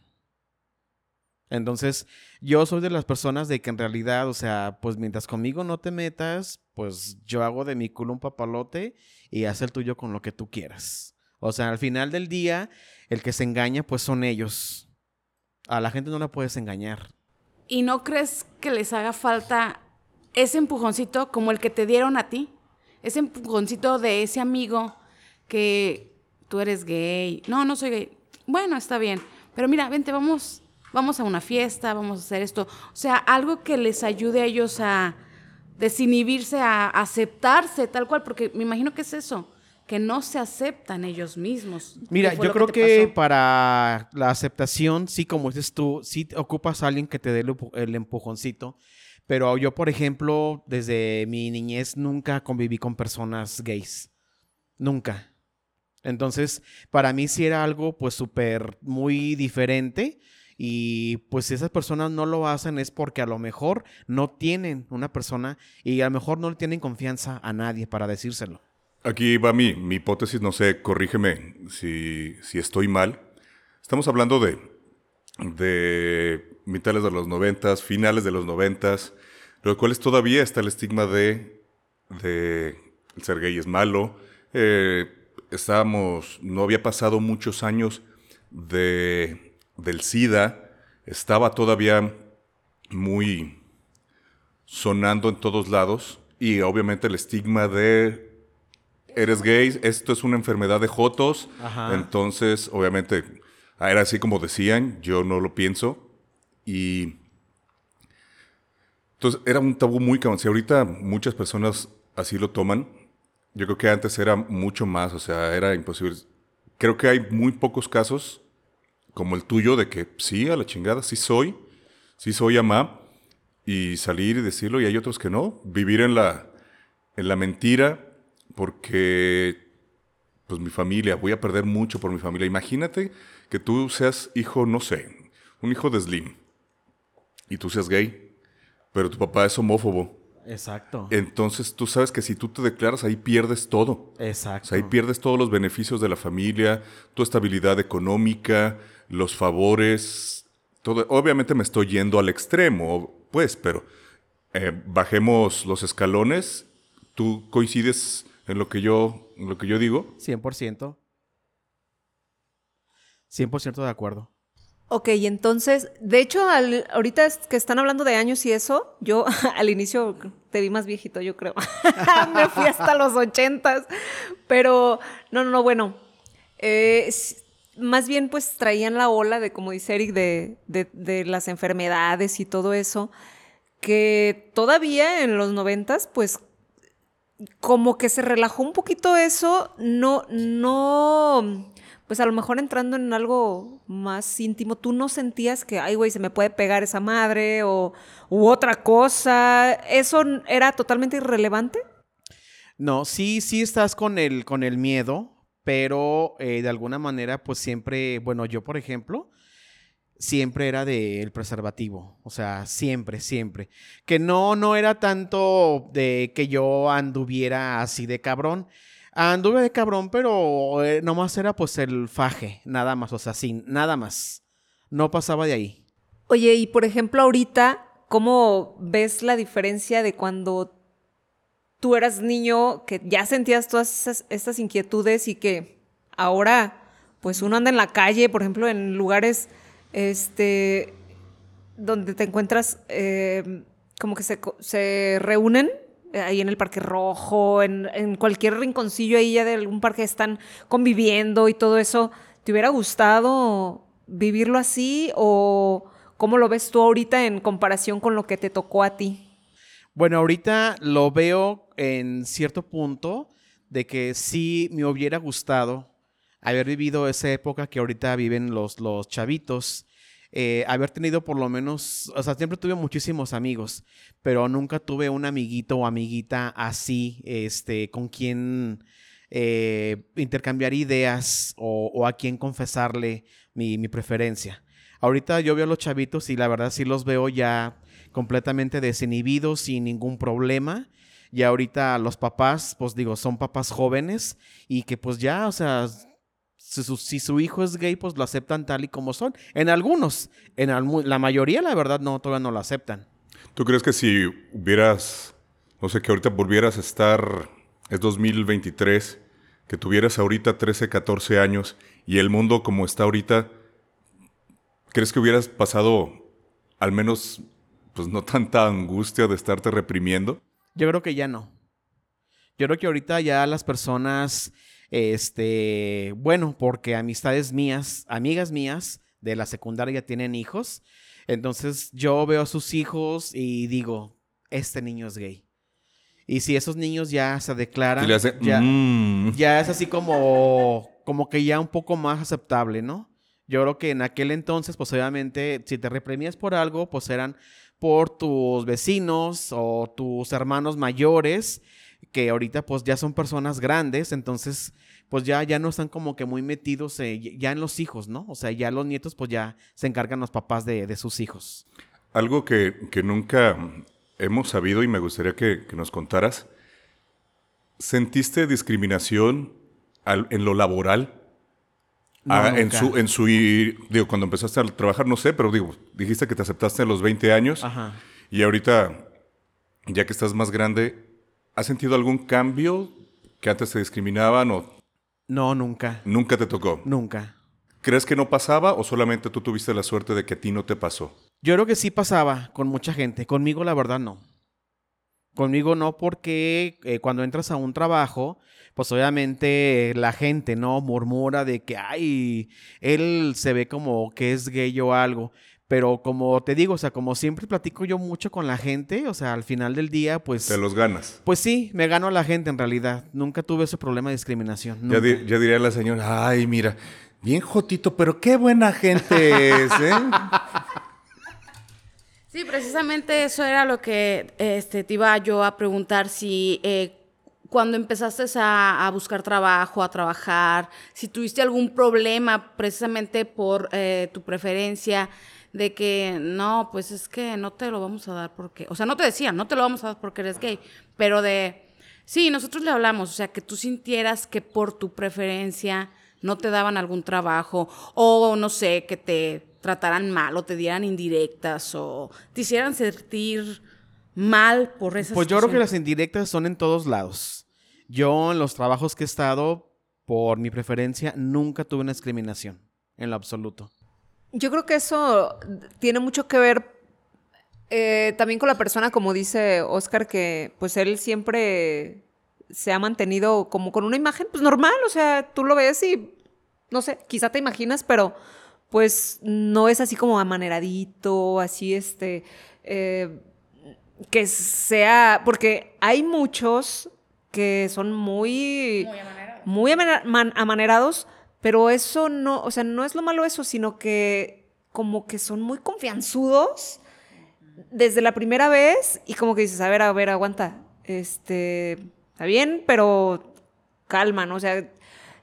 Entonces, yo soy de las personas de que en realidad, o sea, pues mientras conmigo no te metas, pues yo hago de mi culo un papalote y haz el tuyo con lo que tú quieras. O sea, al final del día, el que se engaña, pues son ellos. A la gente no la puedes engañar. ¿Y no crees que les haga falta ese empujoncito como el que te dieron a ti? Ese empujoncito de ese amigo que tú eres gay. No, no soy gay. Bueno, está bien. Pero mira, vente, vamos, vamos a una fiesta, vamos a hacer esto. O sea, algo que les ayude a ellos a desinhibirse, a aceptarse tal cual, porque me imagino que es eso, que no se aceptan ellos mismos. Mira, ¿Qué fue yo creo que, pasó? para la aceptación, sí, como dices tú, sí ocupas a alguien que te dé el, el empujoncito. Pero yo, por ejemplo, desde mi niñez nunca conviví con personas gays. Nunca. Entonces, para mí sí era algo pues súper muy diferente. Y pues si esas personas no lo hacen es porque a lo mejor no tienen una persona y a lo mejor no le tienen confianza a nadie para decírselo. Aquí va mi, mi hipótesis, no sé, corrígeme si, si estoy mal. Estamos hablando de, de mitades de los noventas, finales de los noventas, los cuales todavía está el estigma de, de ser gay es malo. Eh, estábamos, no había pasado muchos años de, del SIDA, estaba todavía muy sonando en todos lados y obviamente el estigma de eres gay, esto es una enfermedad de jotos, Ajá. entonces obviamente ah, era así como decían, yo no lo pienso y entonces era un tabú muy cabrón. Si ahorita muchas personas así lo toman, yo creo que antes era mucho más, o sea, era imposible. Creo que hay muy pocos casos como el tuyo, de que sí, a la chingada, sí soy, sí soy amá, y salir y decirlo, y hay otros que no, vivir en la, en la mentira, porque pues mi familia, voy a perder mucho por mi familia. Imagínate que tú seas hijo, no sé, un hijo de Slim, y tú seas gay, pero tu papá es homófobo. Exacto. Entonces tú sabes que si tú te declaras ahí pierdes todo. Exacto. O sea, ahí pierdes todos los beneficios de la familia, tu estabilidad económica, los favores, todo. Obviamente me estoy yendo al extremo, pues, pero eh, bajemos los escalones. ¿Tú coincides en lo que yo, en lo que yo digo? 100%. 100% de acuerdo. Ok, entonces, de hecho, al- ahorita es que están hablando de años y eso, yo al inicio te vi más viejito, yo creo. Me fui hasta los ochentas. Pero, no, no, no, bueno. eh, más bien, pues traían la ola de, como dice Eric, de, de- de las enfermedades y todo eso, que todavía en los noventas, pues como que se relajó un poquito eso, no, no, pues a lo mejor entrando en algo más íntimo, tú no sentías que, ay, güey, se me puede pegar esa madre o u otra cosa, eso era totalmente irrelevante. No, sí, sí estás con el, con el miedo, pero eh, de alguna manera, pues siempre, bueno, yo por ejemplo, siempre era del preservativo, o sea, siempre, siempre. Que no, no era tanto de que yo anduviera así de cabrón. Anduve de cabrón, pero eh, nomás era pues el faje, nada más, o sea, sin, nada más. No pasaba de ahí. Oye, y por ejemplo, ahorita, ¿cómo ves la diferencia de cuando tú eras niño, que ya sentías todas esas, estas inquietudes y que ahora, pues uno anda en la calle, por ejemplo, en lugares, este, donde te encuentras, eh, como que se, se reúnen eh, ahí en el Parque Rojo, en, en cualquier rinconcillo ahí ya de algún parque están conviviendo y todo eso. ¿Te hubiera gustado vivirlo así o cómo lo ves tú ahorita en comparación con lo que te tocó a ti? Bueno, ahorita lo veo en cierto punto de que sí me hubiera gustado haber vivido esa época que ahorita viven los, los chavitos. eh, haber tenido por lo menos, o sea, siempre tuve muchísimos amigos, pero nunca tuve un amiguito o amiguita así, este, con quien eh, intercambiar ideas o, a quien confesarle mi, mi preferencia. Ahorita yo veo a los chavitos y la verdad sí los veo ya completamente desinhibidos, sin ningún problema. Y ahorita los papás, pues digo, son papás jóvenes y que pues ya, o sea, si su, hijo es gay, pues lo aceptan tal y como son. En algunos, en la mayoría, la verdad, no, todavía no lo aceptan. ¿Tú crees que si hubieras, no sé, que ahorita volvieras a estar, es 2023, que tuvieras ahorita 13, 14 años y el mundo como está ahorita, ¿crees que hubieras pasado al menos, pues no tanta angustia de estarte reprimiendo? Yo creo que ya no. Yo creo que ahorita ya las personas, este, bueno, porque amistades mías, amigas mías de la secundaria tienen hijos, entonces yo veo a sus hijos y digo, este niño es gay. Y si esos niños ya se declaran, hace, ya, "Mm". ya es así como, como que ya un poco más aceptable, ¿no? Yo creo que en aquel entonces, pues obviamente, si te reprimías por algo, pues eran por tus vecinos o tus hermanos mayores, que ahorita pues ya son personas grandes, entonces pues ya, ya no están como que muy metidos eh, ya en los hijos, ¿no? O sea, ya los nietos pues ya se encargan los papás de, de sus hijos. Algo que, que nunca hemos sabido y me gustaría que, nos contaras. ¿Sentiste discriminación en lo laboral? No, Ah, en su, en su, digo, cuando empezaste a trabajar, no sé, pero digo, dijiste que te aceptaste a los 20 años Ajá. y ahorita, ya que estás más grande, ¿has sentido algún cambio que antes te discriminaban o No, nunca. nunca te tocó? Nunca. ¿Crees que no pasaba o solamente tú tuviste la suerte de que a ti no te pasó? Yo creo que sí pasaba con mucha gente. Conmigo, la verdad, no. Conmigo no, porque eh, cuando entras a un trabajo, pues obviamente la gente, ¿no? Murmura de que, ay, él se ve como que es gay o algo. Pero como te digo, o sea, como siempre platico yo mucho con la gente, o sea, al final del día, pues... Te los ganas. Pues sí, me gano a la gente en realidad. Nunca tuve ese problema de discriminación. Ya, nunca. di- ya diría la señora, ay, mira, Bien jotito, pero qué buena gente es, ¿eh? Sí, precisamente eso era lo que este, te iba yo a preguntar si eh, cuando empezaste a, a, buscar trabajo, a trabajar, si tuviste algún problema precisamente por eh, tu preferencia de que no, pues es que no te lo vamos a dar porque, o sea, no te decían, no te lo vamos a dar porque eres gay, pero de, sí, nosotros le hablamos, o sea, que tú sintieras que por tu preferencia no te daban algún trabajo o no sé, que te trataran mal o te dieran indirectas o te hicieran sentir mal por esas Pues yo creo que las indirectas son en todos lados. Yo en los trabajos que he estado, por mi preferencia, nunca tuve una discriminación, en lo absoluto. Yo creo que eso tiene mucho que ver eh, también con la persona, como dice Oscar, que pues él siempre se ha mantenido como con una imagen pues normal, o sea, tú lo ves y no sé, quizá te imaginas, pero pues no es así como amaneradito, así este, eh, que sea, porque hay muchos que son muy, muy, amanerados. amanerados, pero eso no, o sea, no es lo malo eso, sino que como que son muy confianzudos desde la primera vez y como que dices, a ver, a ver, aguanta, este, está bien, pero calma, ¿no? O sea,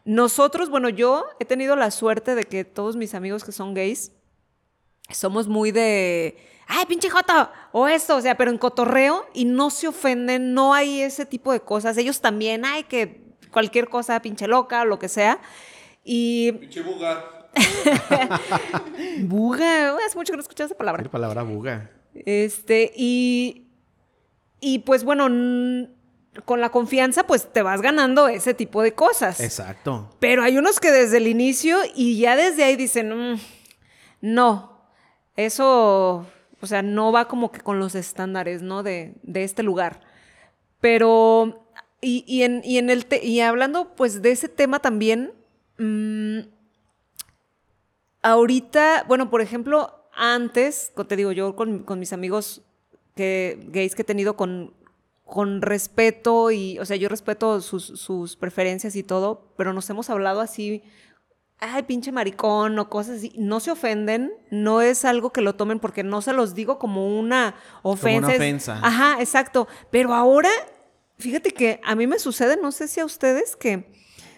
nosotros, bueno, yo he tenido la suerte de que todos mis amigos que son gays somos muy de, ay, pinche jota, o esto, o sea, pero en cotorreo y no se ofenden, no hay ese tipo de cosas. Ellos también, ay, que cualquier cosa, pinche loca, lo que sea. Y. Pinche buga. buga, hace mucho que no escuché esa palabra. La palabra buga. Este, y. Y pues bueno, con la confianza, pues te vas ganando ese tipo de cosas. Exacto. Pero hay unos que desde el inicio y ya desde ahí dicen, mmm, no, eso, o sea, no va como que con los estándares, ¿no? De, de este lugar. Pero, y, y, en, y, en el y hablando pues de ese tema también, mmm, ahorita, bueno, por ejemplo, antes, te digo, yo con, con mis amigos que, gays que he tenido con, con respeto y, o sea, yo respeto sus, sus, preferencias y todo, pero nos hemos hablado así, ay, pinche maricón o cosas así. No se ofenden, no es algo que lo tomen porque no se los digo como una ofensa. Como una ofensa. Ajá, exacto. Pero ahora, fíjate que a mí me sucede, no sé si a ustedes, que,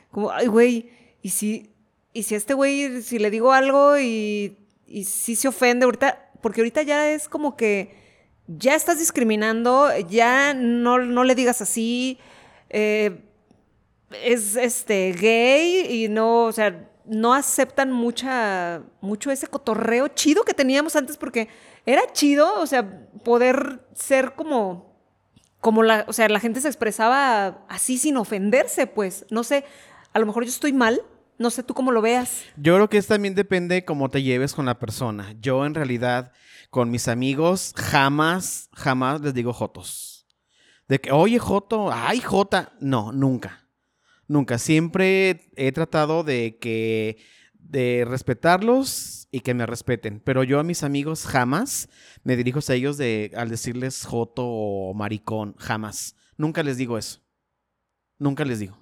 como, ay, güey, y si, y si a este güey, si le digo algo y, y si se ofende ahorita, porque ahorita ya es como que ya estás discriminando, ya no, no le digas así, eh, es este gay y no, o sea, no aceptan mucha, mucho ese cotorreo chido que teníamos antes porque era chido, o sea, poder ser como, como la, o sea, la gente se expresaba así sin ofenderse, pues, no sé, a lo mejor yo estoy mal, no sé tú cómo lo veas. Yo creo que es también depende cómo te lleves con la persona. Yo en realidad con mis amigos jamás, jamás les digo jotos. De que, oye, joto, ay, jota. No, nunca. Nunca. Siempre he tratado de que, de respetarlos y que me respeten. Pero yo a mis amigos jamás me dirijo a ellos de, al decirles joto o maricón. Jamás. Nunca les digo eso. Nunca les digo.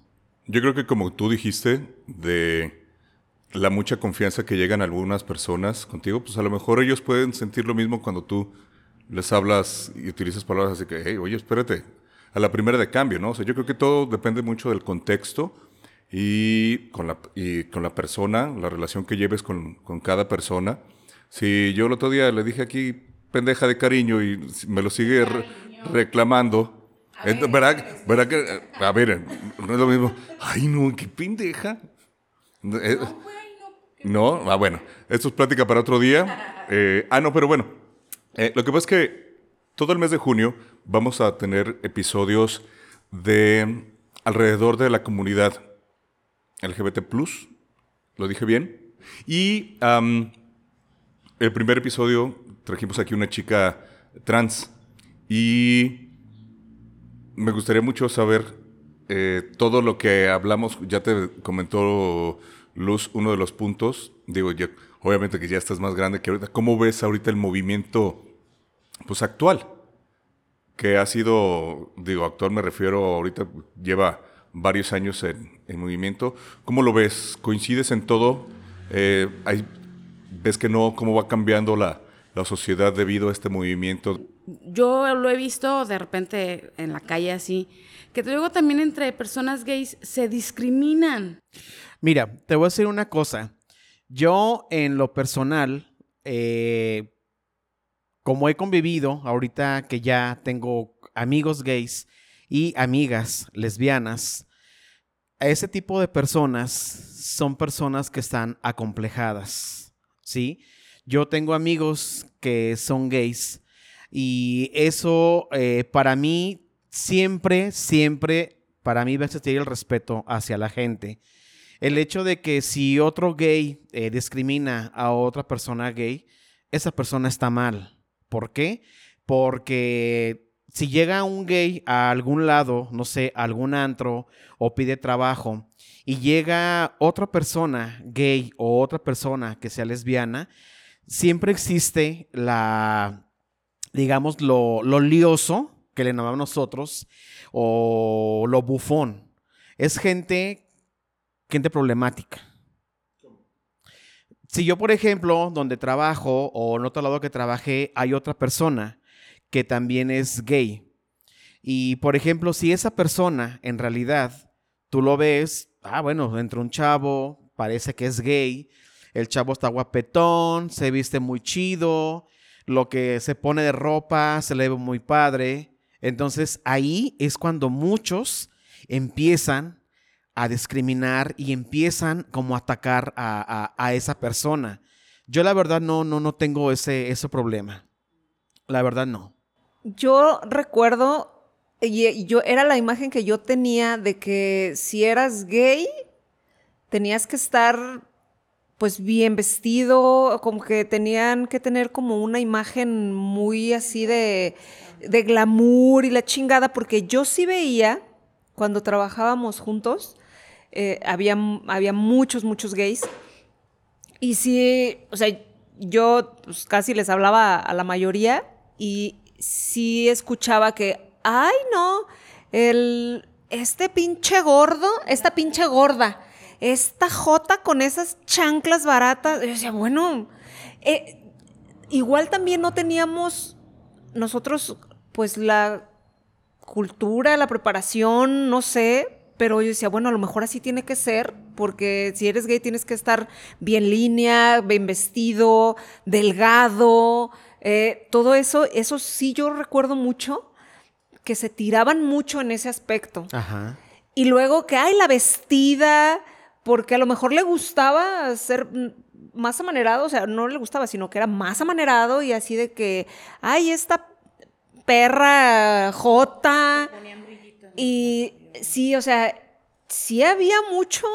Yo creo que como tú dijiste, de la mucha confianza que llegan algunas personas contigo, pues a lo mejor ellos pueden sentir lo mismo cuando tú les hablas y utilizas palabras así que, hey, oye, espérate, a la primera de cambio, ¿no? O sea, yo creo que todo depende mucho del contexto y con la, y con la persona, la relación que lleves con, con cada persona. Si yo el otro día le dije aquí pendeja de cariño y me lo sigue re reclamando, ¿verdad, ¿verdad que, a ver, no es lo mismo, ay no, qué pendeja. Eh, no, ah, bueno, esto es plática para otro día. Eh, ah, no, pero bueno, eh, lo que pasa es que todo el mes de junio vamos a tener episodios de alrededor de la comunidad LGBT+, lo dije bien. Y el primer episodio trajimos aquí una chica trans y me gustaría mucho saber eh, todo lo que hablamos, ya te comentó Luz, uno de los puntos, digo, obviamente que ya estás más grande que ahorita, ¿cómo ves ahorita el movimiento pues actual? Que ha sido, digo, actual me refiero, ahorita lleva varios años en, en movimiento. ¿Cómo lo ves? ¿Coincides en todo Eh, hay, ¿Ves que no? ¿Cómo va cambiando la, la sociedad debido a este movimiento? Yo lo he visto de repente en la calle así, que luego también entre personas gays se discriminan. Mira, te voy a decir una cosa. Yo en lo personal, eh, como he convivido, ahorita que ya tengo amigos gays y amigas lesbianas, ese tipo de personas son personas que están acomplejadas, ¿sí? Yo tengo amigos que son gays y eso eh, para mí siempre, siempre, para mí va a existir el respeto hacia la gente. El hecho de que si otro gay eh, discrimina a otra persona gay, esa persona está mal. ¿Por qué? Porque si llega un gay a algún lado, no sé, a algún antro o pide trabajo, y llega otra persona gay o otra persona que sea lesbiana, siempre existe la, digamos, lo, lo lioso que le llamamos nosotros, o lo bufón. Es gente, gente problemática. Si yo, por ejemplo, donde trabajo o en otro lado que trabajé, hay otra persona que también es gay. Y, por ejemplo, si esa persona en realidad tú lo ves, ah, bueno, entra un chavo, parece que es gay, el chavo está guapetón, se viste muy chido, lo que se pone de ropa se le ve muy padre. Entonces ahí es cuando muchos empiezan a discriminar y empiezan como a atacar a, esa persona. Yo la verdad no, no, no tengo ese, ese problema. La verdad no. Yo recuerdo, y yo era la imagen que yo tenía de que si eras gay, tenías que estar pues bien vestido, como que tenían que tener como una imagen muy así de, de glamour y la chingada, porque yo sí veía, cuando trabajábamos juntos, eh, había, había muchos, muchos gays, y sí, o sea, yo pues, casi les hablaba a la mayoría y sí escuchaba que, ay no, el, este pinche gordo, esta pinche gorda, esta jota con esas chanclas baratas. Yo decía, bueno, eh, igual también no teníamos nosotros, pues la cultura, la preparación, no sé, pero yo decía, bueno, a lo mejor así tiene que ser, porque si eres gay tienes que estar bien línea, bien vestido, delgado, eh, todo eso, eso sí yo recuerdo mucho, que se tiraban mucho en ese aspecto. Ajá. Y luego que, hay la vestida, porque a lo mejor le gustaba ser más amanerado, o sea, no le gustaba, sino que era más amanerado y así de que, ay, esta perra jota. Y sí, o sea, sí había mucho,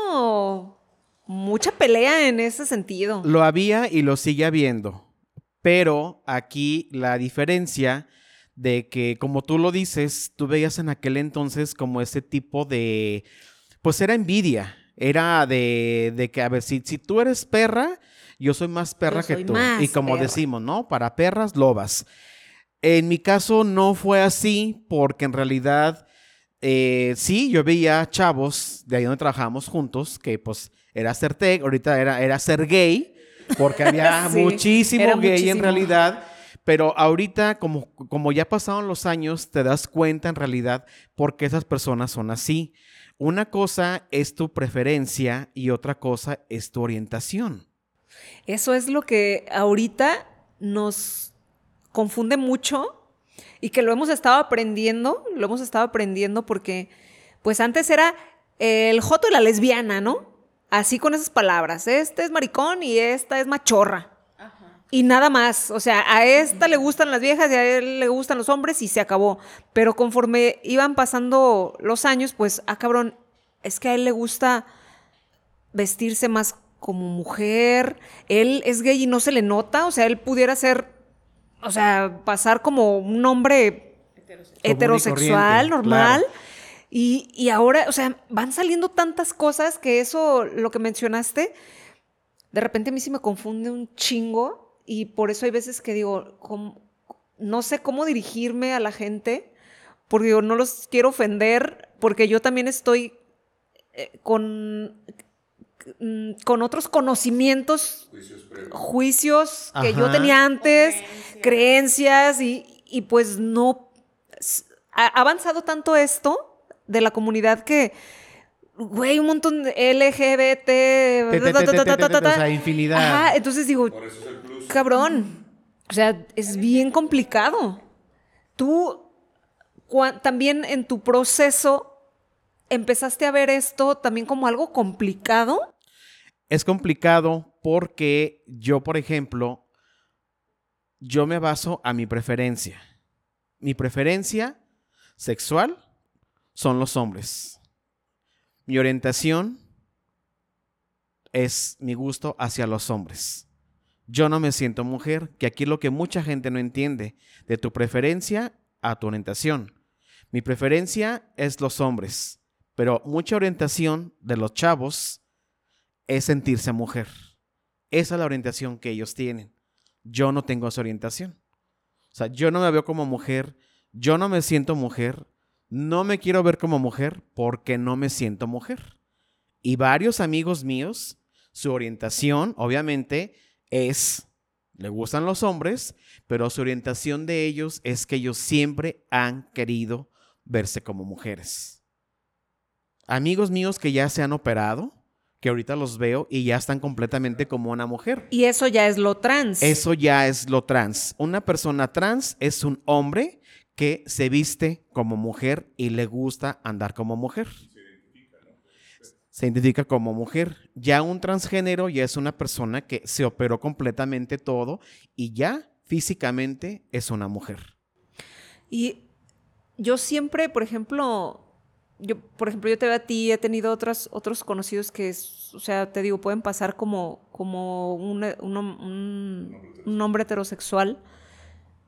mucha pelea en ese sentido. Lo había y lo sigue habiendo, pero aquí la diferencia de que, como tú lo dices, tú veías en aquel entonces como ese tipo de, pues era envidia era de, que, a ver, si, si tú eres perra, yo soy más perra que tú. Y como decimos, ¿no? Para perras, lobas. En mi caso no fue así porque en realidad eh, sí, yo veía chavos de ahí donde trabajamos juntos que pues era ser tech, ahorita era, era ser gay porque había muchísimo gay en realidad. Pero ahorita, como, como ya pasaron los años, te das cuenta en realidad por qué esas personas son así. Una cosa es tu preferencia y otra cosa es tu orientación. Eso es lo que ahorita nos confunde mucho y que lo hemos estado aprendiendo, lo hemos estado aprendiendo porque pues antes era el joto y la lesbiana, ¿no? Así con esas palabras, este es maricón y esta es machorra. Y nada más, o sea, a esta le gustan las viejas y a él le gustan los hombres y se acabó. Pero conforme iban pasando los años, pues, ah, cabrón, es que a él le gusta vestirse más como mujer, él es gay y no se le nota, o sea, él pudiera ser, o sea, pasar como un hombre heterosexual, normal. Y, y ahora, o sea, van saliendo tantas cosas que eso, lo que mencionaste, de repente a mí sí me confunde un chingo y por eso hay veces que digo, no sé cómo dirigirme a la gente, porque yo no los quiero ofender, porque yo también estoy eh, con mm, con otros conocimientos, juicios, que yo tenía antes, creencias, y, y pues no... Ha avanzado tanto esto de la comunidad que, güey, un montón de LGBT, o sea, infinidad. Ajá, entonces digo, cabrón, o sea, es bien complicado. Tú también en tu proceso empezaste a ver esto también como algo complicado. Es complicado porque yo, por ejemplo, yo me baso a mi preferencia. Mi preferencia sexual son los hombres. Mi orientación es mi gusto hacia los hombres. Yo no me siento mujer, que aquí es lo que mucha gente no entiende, de tu preferencia a tu orientación. Mi preferencia es los hombres, pero mucha orientación de los chavos es sentirse mujer. Esa es la orientación que ellos tienen. Yo no tengo esa orientación. O sea, yo no me veo como mujer, yo no me siento mujer, no me quiero ver como mujer porque no me siento mujer. Y varios amigos míos, su orientación, obviamente, es, le gustan los hombres, pero su orientación de ellos es que ellos siempre han querido verse como mujeres. Amigos míos que ya se han operado, que ahorita los veo y ya están completamente como una mujer. Y eso ya es lo trans. Eso ya es lo trans. Una persona trans es un hombre que se viste como mujer y le gusta andar como mujer. Se identifica como mujer. Ya un transgénero ya es una persona que se operó completamente todo y ya físicamente es una mujer. Y yo siempre, por ejemplo, yo, por ejemplo, yo te veo a ti, he tenido otros, otros conocidos que, es- o sea, te digo, pueden pasar como, como un, un, un- un hombre heterosexual,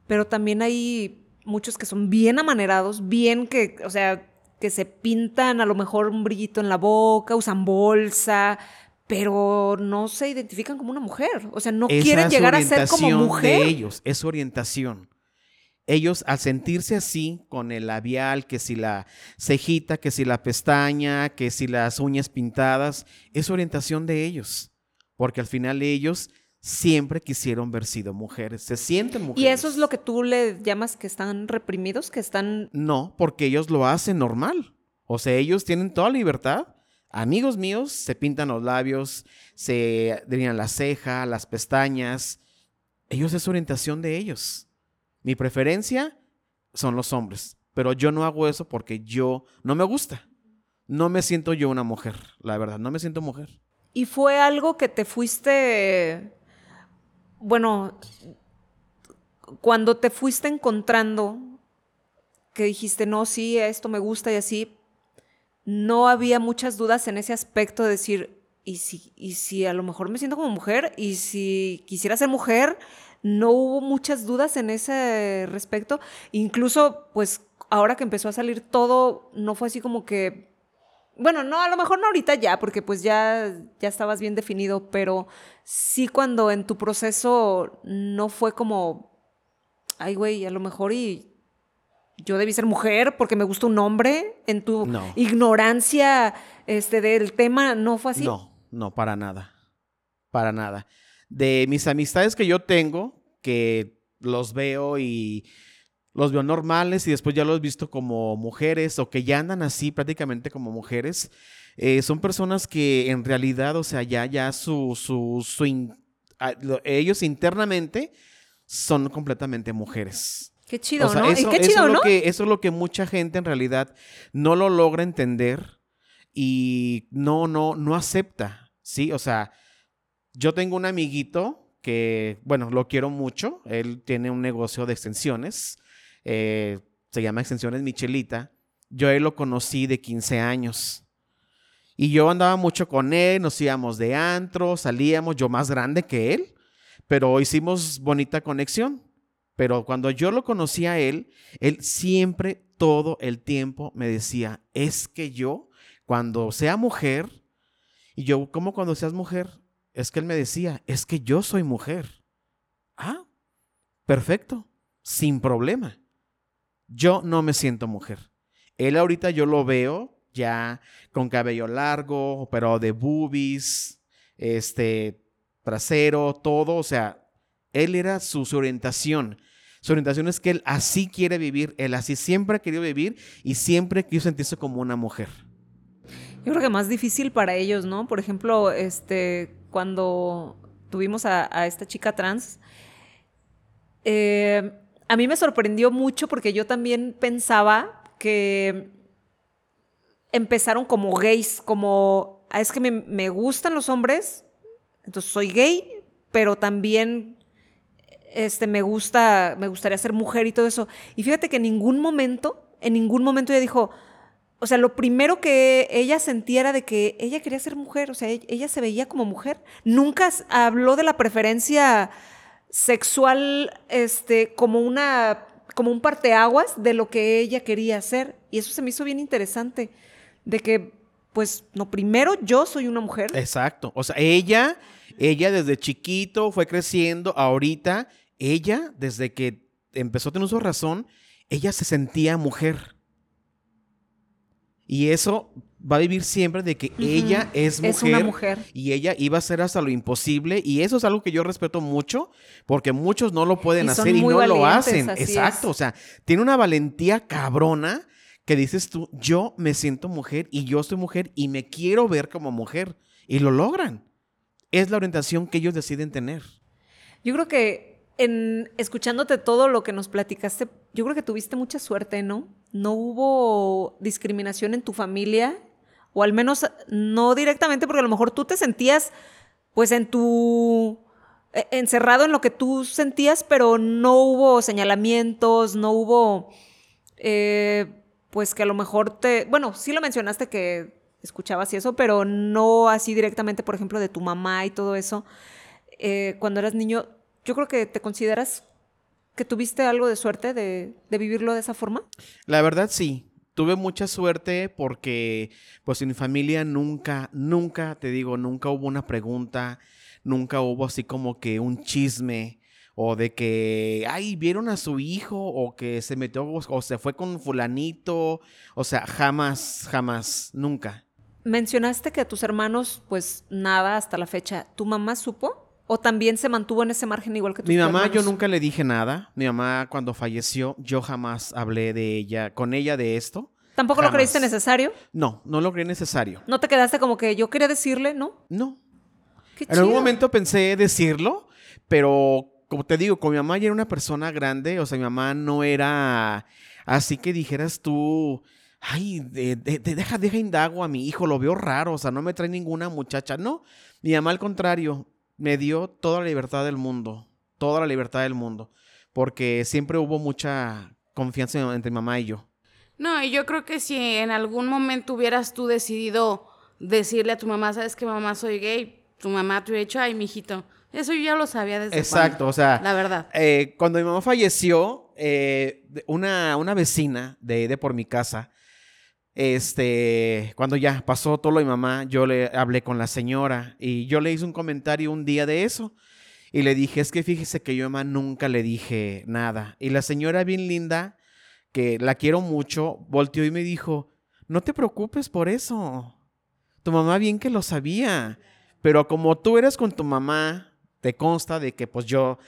pero también hay muchos que son bien amanerados, bien que, o sea, que se pintan a lo mejor un brillito en la boca, usan bolsa, pero no se identifican como una mujer. O sea, no Esa quieren llegar a ser como mujer. de ellos, es su orientación. Ellos al sentirse así, con el labial, que si la cejita, que si la pestaña, que si las uñas pintadas, es orientación de ellos. Porque al final ellos siempre quisieron ver sido mujeres, se sienten mujeres. Y eso es lo que tú le llamas que están reprimidos, que están... No, porque ellos lo hacen normal. O sea, ellos tienen toda libertad. Amigos míos se pintan los labios, se delinean la ceja, las pestañas. Ellos es orientación de ellos. Mi preferencia son los hombres, pero yo no hago eso porque yo no me gusta. No me siento yo una mujer, la verdad, no me siento mujer. Y fue algo que te fuiste, bueno, cuando te fuiste encontrando, que dijiste, no, sí, esto me gusta y así, no había muchas dudas en ese aspecto de decir, ¿y si, y si a lo mejor me siento como mujer? ¿Y si quisiera ser mujer? No hubo muchas dudas en ese respecto. Incluso, pues, ahora que empezó a salir todo, no fue así como que bueno, no, a lo mejor no ahorita ya, porque pues ya, ya estabas bien definido, pero sí cuando en tu proceso no fue como, ay, güey, a lo mejor y yo debí ser mujer porque me gusta un hombre, en tu No. ignorancia este, del tema, ¿no fue así? No, no, para nada. Para nada. De mis amistades que yo tengo, que los veo y los veo normales y después ya los he visto como mujeres o que ya andan así prácticamente como mujeres, eh, son personas que en realidad, o sea, ya, ya su, su, su in- a- lo- ellos internamente son completamente mujeres. Qué chido, O sea, ¿no? Eso, qué eso chido, es lo que, eso es lo que mucha gente en realidad no lo logra entender y no, no, no acepta, ¿sí? O sea, yo tengo un amiguito que, bueno, lo quiero mucho. Él tiene un negocio de extensiones. eh, se llama Extensiones Michelita. Yo él lo conocí de 15 años. Y yo andaba mucho con él, nos íbamos de antro, salíamos, yo más grande que él, pero hicimos bonita conexión. Pero cuando yo lo conocí a él, él siempre, todo el tiempo me decía, es que yo, cuando sea mujer, y yo, ¿cómo cuando seas mujer? Es que él me decía, es que yo soy mujer. Ah, perfecto, sin problema. Yo no me siento mujer. Él ahorita yo lo veo ya con cabello largo, pero de boobies, este, trasero, todo, o sea, él era su, orientación. Su orientación es que él así quiere vivir, él así siempre ha querido vivir y siempre quiso sentirse como una mujer. Yo creo que más difícil para ellos, ¿no? Por ejemplo, este, cuando tuvimos a, esta chica trans, eh, a mí me sorprendió mucho porque yo también pensaba que empezaron como gays, como, "Ah, es que me, me gustan los hombres, entonces soy gay, pero también este, me gusta, me gustaría ser mujer y todo eso. Y fíjate que en ningún momento, en ningún momento ella dijo, o sea, lo primero que ella sentía era de que ella quería ser mujer, o sea, e- ella se veía como mujer. Nunca habló de la preferencia sexual, este, como una, como un parteaguas de lo que ella quería hacer. Y eso se me hizo bien interesante, de que, pues, no, primero yo soy una mujer. Exacto. O sea, ella, ella desde chiquito fue creciendo, ahorita, ella, desde que empezó a tener su razón, ella se sentía mujer. Y eso va a vivir siempre de que ella es mujer. Es una mujer. Y ella iba a hacer hasta lo imposible. Y eso es algo que yo respeto mucho, porque muchos no lo pueden Y hacer y no lo hacen. Exacto. es. O sea, tiene una valentía cabrona que dices tú, yo me siento mujer y yo soy mujer y me quiero ver como mujer. Y lo logran. Es la orientación que ellos deciden tener. Yo creo que en escuchándote todo lo que nos platicaste, yo creo que tuviste mucha suerte, ¿no? No hubo discriminación en tu familia, o al menos no directamente, porque a lo mejor tú te sentías, pues, en tu eh, encerrado en lo que tú sentías, pero no hubo señalamientos, no hubo, eh, pues, que a lo mejor te, bueno, sí lo mencionaste que escuchabas y eso, pero no así directamente, por ejemplo, de tu mamá y todo eso eh, cuando eras niño, yo creo que te consideras que tuviste algo de suerte de, de vivirlo de esa forma. La verdad sí. Tuve mucha suerte porque pues en mi familia nunca, nunca, te digo, nunca hubo una pregunta, nunca hubo así como que un chisme o de que, ay, vieron a su hijo o que se metió o, o se fue con fulanito. O sea, jamás, jamás, nunca. Mencionaste que a tus hermanos, pues nada hasta la fecha. ¿Tu mamá supo? ¿O también se mantuvo en ese margen igual que tus Mi mamá, yo nunca le dije nada. Mi mamá cuando falleció, yo jamás hablé de ella, con ella de esto. ¿Tampoco lo creíste necesario? No, no lo creí necesario. ¿No te quedaste como que yo quería decirle? ¿No? No, Qué En algún momento pensé decirlo, pero como te digo, con mi mamá ya era una persona grande, o sea, mi mamá no era así que dijeras tú, ay, de- de- de- deja, deja indago a mi hijo, lo veo raro, o sea, no me trae ninguna muchacha. No, mi mamá al contrario, me dio toda la libertad del mundo, toda la libertad del mundo, porque siempre hubo mucha confianza entre mi mamá y yo. No, y yo creo que si en algún momento hubieras tú decidido decirle a tu mamá, sabes que mamá soy gay, tu mamá te hubiera dicho, ay, mijito, eso yo ya lo sabía desde Exacto, cuando". o sea, La verdad. Eh, cuando mi mamá falleció, eh, una, una vecina de, de por mi casa, este, cuando ya pasó todo lo de mamá, yo le hablé con la señora y yo le hice un comentario un día de eso y le dije, es que fíjese que yo mamá nunca le dije nada. Y la señora bien linda, que la quiero mucho, volteó y me dijo, no te preocupes por eso. Tu mamá bien que lo sabía. Pero como tú eres con tu mamá, te consta de que pues yo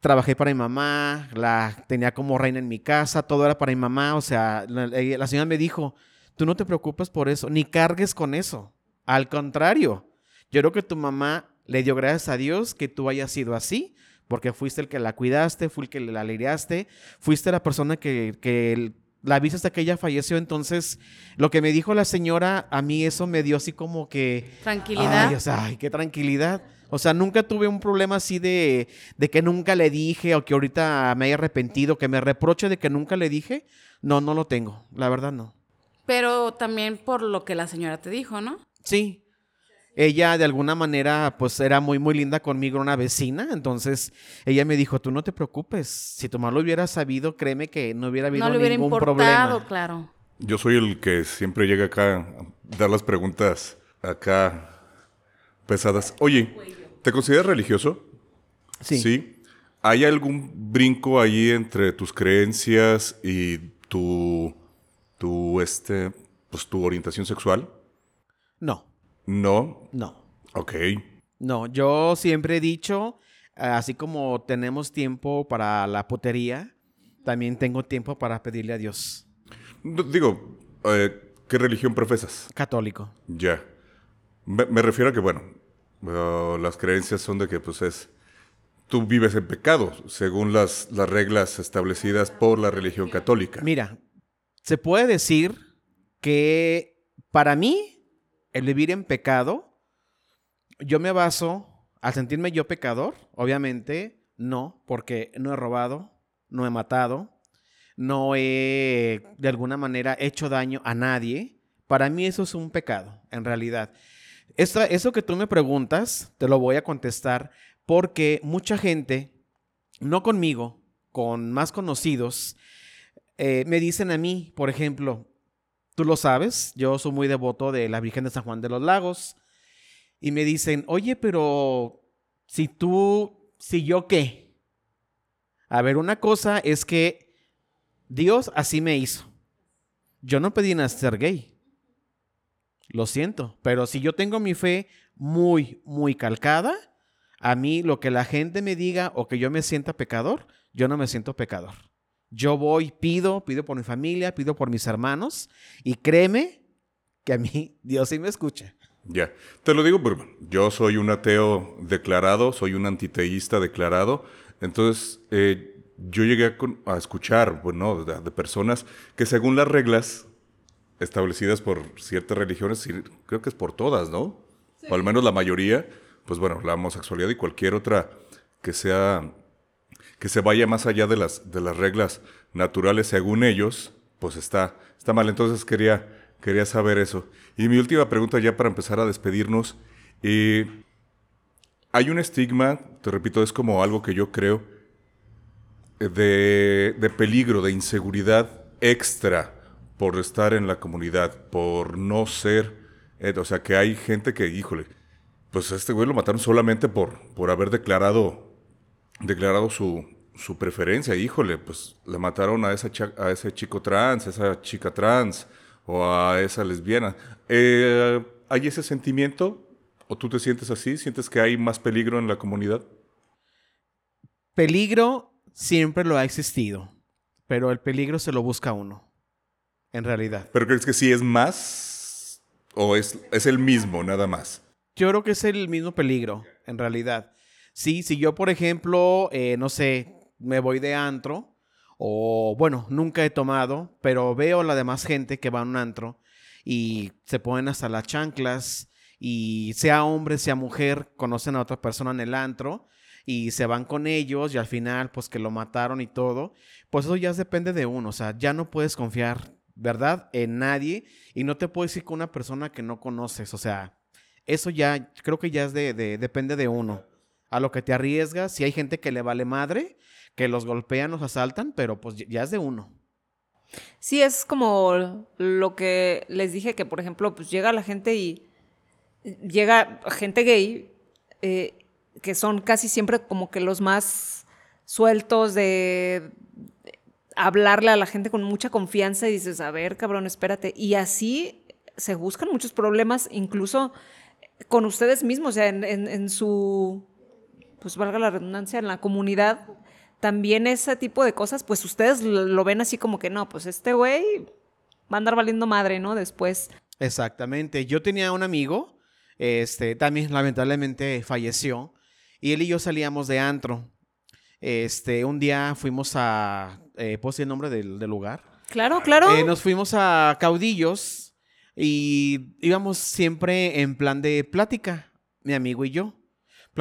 trabajé para mi mamá, la tenía como reina en mi casa, todo era para mi mamá. O sea, la, la señora me dijo, tú no te preocupes por eso, ni cargues con eso. Al contrario, yo creo que tu mamá le dio gracias a Dios que tú hayas sido así, porque fuiste el que la cuidaste, fue el que la aliviaste, fuiste la persona que, que la viste hasta que ella falleció. Entonces, lo que me dijo la señora, a mí eso me dio así como que... Tranquilidad. Ay, o sea, ay, qué tranquilidad. O sea, nunca tuve un problema así de, de que nunca le dije o que ahorita me haya arrepentido, que me reproche de que nunca le dije. No, no lo tengo. La verdad no. Pero también por lo que la señora te dijo, ¿no? Sí. Ella de alguna manera pues era muy muy linda conmigo, era una vecina, entonces ella me dijo, tú no te preocupes, si tu mamá lo hubiera sabido, créeme que no hubiera habido no le hubiera ningún importado, problema. claro. Yo soy el que siempre llega acá a dar las preguntas acá pesadas. Oye, ¿te consideras religioso? Sí. ¿Hay algún brinco ahí entre tus creencias y tu, tu este, pues, tu orientación sexual? No, No. no. Ok. No, yo siempre he dicho, así como tenemos tiempo para la potería, también tengo tiempo para pedirle a Dios. Digo, eh, ¿qué religión profesas? Católico. Ya. Me, me refiero a que, bueno, eh, las creencias son de que, pues, es. Tú vives en pecado, según las, las reglas establecidas por la religión católica. Mira, se puede decir que para mí, el vivir en pecado, yo me baso, al sentirme yo pecador, obviamente, no, porque no he robado, no he matado, no he de alguna manera hecho daño a nadie. Para mí eso es un pecado, en realidad. Esta- eso que tú me preguntas, te lo voy a contestar porque mucha gente, no conmigo, con más conocidos, eh, me dicen a mí, por ejemplo, tú lo sabes, yo soy muy devoto de la Virgen de San Juan de los Lagos, y me dicen, oye, pero si tú, si yo qué. A ver, una cosa es que Dios así me hizo. Yo no pedí nacer gay. Lo siento, pero si yo tengo mi fe muy, muy calcada, a mí lo que la gente me diga o que yo me sienta pecador, yo no me siento pecador. Yo voy, pido, pido por mi familia, pido por mis hermanos y créeme que a mí Dios sí me escucha. Ya. Te lo digo porque yo soy un ateo declarado, soy un antiteísta declarado. Entonces, eh, yo llegué a, con- a escuchar, bueno, de, de personas que según las reglas establecidas por ciertas religiones, creo que es por todas, ¿no? O al menos la mayoría, pues bueno, la homosexualidad y cualquier otra que sea que se vaya más allá de las, de las reglas naturales según ellos, pues está, está mal. Entonces quería, quería saber eso. Y mi última pregunta ya para empezar a despedirnos. eh, hay un estigma, te repito, es como algo que yo creo, eh, de, de peligro, de inseguridad extra por estar en la comunidad, por no ser, eh, o sea, que hay gente que, híjole, pues este güey lo mataron solamente por, por haber declarado declarado su, su preferencia. Híjole, pues le mataron a, esa a ese chico trans, a esa chica trans o a esa lesbiana. Eh, ¿Hay ese sentimiento? ¿O tú te sientes así? ¿Sientes que hay más peligro en la comunidad? Peligro siempre lo ha existido, pero el peligro se lo busca uno, en realidad. ¿Pero crees que sí es más? ¿O es, es el mismo, nada más? Yo creo que es el mismo peligro, en realidad. Sí, si yo, por ejemplo, eh, no sé, me voy de antro, o bueno, nunca he tomado, pero veo la demás gente que va a un antro y se ponen hasta las chanclas, y sea hombre, sea mujer, conocen a otra persona en el antro y se van con ellos y al final, pues que lo mataron y todo, pues eso ya depende de uno, o sea, ya no puedes confiar, ¿verdad? En nadie y no te puedes ir con una persona que no conoces, o sea, eso ya creo que ya es de, de- depende de uno. A lo que te arriesgas, si hay gente que le vale madre, que los golpean, los asaltan, pero pues ya- es de uno. Sí, es como lo que les dije, que por ejemplo, pues llega la gente y llega gente gay, eh, que son casi siempre como que los más sueltos de hablarle a la gente con mucha confianza y dices, a ver, cabrón, espérate. Y así se buscan muchos problemas, incluso con ustedes mismos, o sea, en su, pues valga la redundancia, en la comunidad, también ese tipo de cosas, pues ustedes lo, ven así como que no, pues este güey va a andar valiendo madre, ¿no? Después. Exactamente. Yo tenía un amigo, este, también lamentablemente falleció, y él y yo salíamos de antro. Este, un día fuimos a, eh, ¿puedo decir el nombre del, del lugar? Claro, claro. Eh, nos fuimos a Caudillos y íbamos siempre en plan de plática, mi amigo y yo.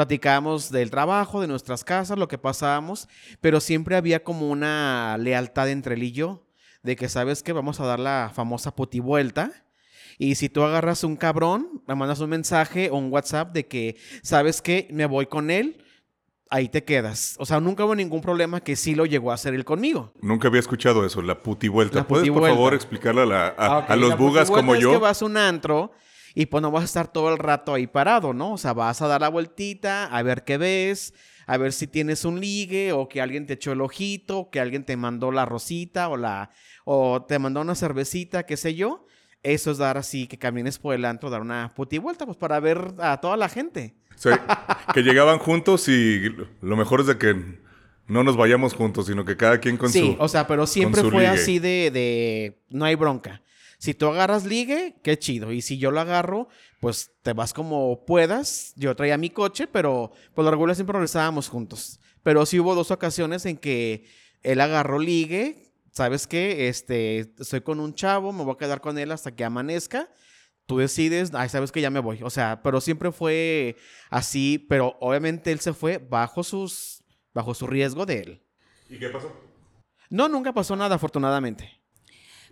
Platicábamos del trabajo, de nuestras casas, lo que pasábamos, pero siempre había como una lealtad entre él y yo, de que sabes que vamos a dar la famosa putivuelta. Y si tú agarras un cabrón, me mandas un mensaje o un WhatsApp de que, ¿sabes que Me voy con él, ahí te quedas. O sea, nunca hubo ningún problema que sí lo llegó a hacer él conmigo. Nunca había escuchado eso, la putivuelta. La ¿Puedes, por favor, explicarle a, la- a- Ah, a los La bugas como es yo? que vas a un antro y pues no vas a estar todo el rato ahí parado, ¿no? O sea, vas a dar la vueltita, a ver qué ves, a ver si tienes un ligue o que alguien te echó el ojito, que alguien te mandó la rosita o la o te mandó una cervecita, qué sé yo. eso es dar así, que camines por el antro, dar una puti vuelta, pues para ver a toda la gente. Sea, que llegaban juntos y lo mejor es de que no nos vayamos juntos, sino que cada quien con su. Sí, o sea, pero siempre fue ligue. así de, de. No hay bronca. Si tú agarras ligue, qué chido. Y si yo lo agarro, pues te vas como puedas. Yo traía mi coche, pero por lo regular siempre regresábamos juntos. Pero sí hubo dos ocasiones en que él agarró ligue. ¿Sabes qué? Este, estoy con un chavo, me voy a quedar con él hasta que amanezca. Tú decides, ay, sabes que ya me voy. O sea, pero siempre fue así, pero obviamente él se fue bajo sus, bajo su riesgo de él. ¿Y qué pasó? No, nunca pasó nada, afortunadamente.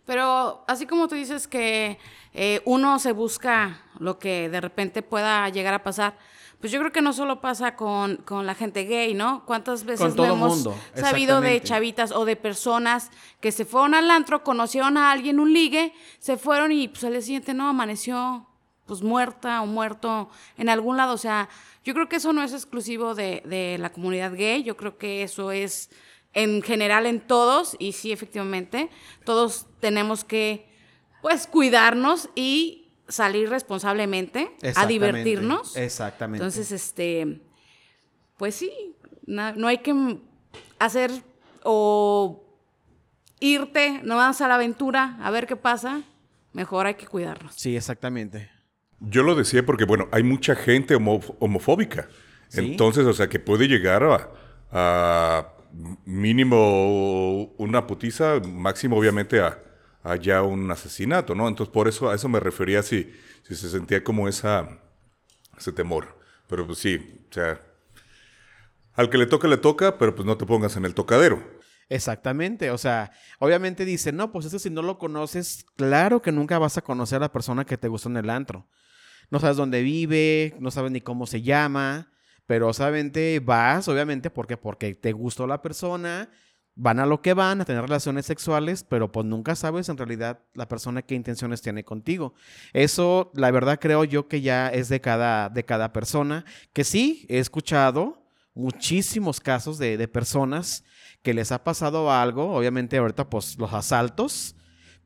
Pero así como tú dices que eh, uno se busca lo que de repente pueda llegar a pasar, pues yo creo que no solo pasa con, con la gente gay, ¿no? ¿Cuántas veces no hemos mundo, sabido de chavitas o de personas que se fueron al antro, conocieron a alguien, un ligue, se fueron y pues al día siguiente no, amaneció pues muerta o muerto en algún lado. O sea, yo creo que eso no es exclusivo de, de la comunidad gay, yo creo que eso es en general en todos y sí, efectivamente, todos tenemos que pues cuidarnos y salir responsablemente a divertirnos. Exactamente. Entonces, este, pues sí, na- no, hay que hacer o irte nomás a la aventura a ver qué pasa. Mejor hay que cuidarnos. Sí, exactamente. Yo lo decía porque, bueno, hay mucha gente homo- homofóbica. Sí. Entonces, o sea, que puede llegar a, a mínimo una putiza, máximo obviamente a, ya un asesinato, ¿no? Entonces, por eso a eso me refería si, si se sentía como esa, ese temor. Pero pues sí, o sea, al que le toca, le toca, pero pues no te pongas en el tocadero. Exactamente. O sea, obviamente dicen, no, pues es que si no lo conoces, claro que nunca vas a conocer a la persona que te gustó en el antro. No sabes dónde vive, no sabes ni cómo se llama, pero obviamente vas, obviamente, porque porque te gustó la persona, van a lo que van, a tener relaciones sexuales, pero pues nunca sabes en realidad la persona qué intenciones tiene contigo. Eso, la verdad, creo yo que ya es de cada, de cada persona, que sí, he escuchado muchísimos casos de, de personas que les ha pasado algo, obviamente ahorita pues los asaltos,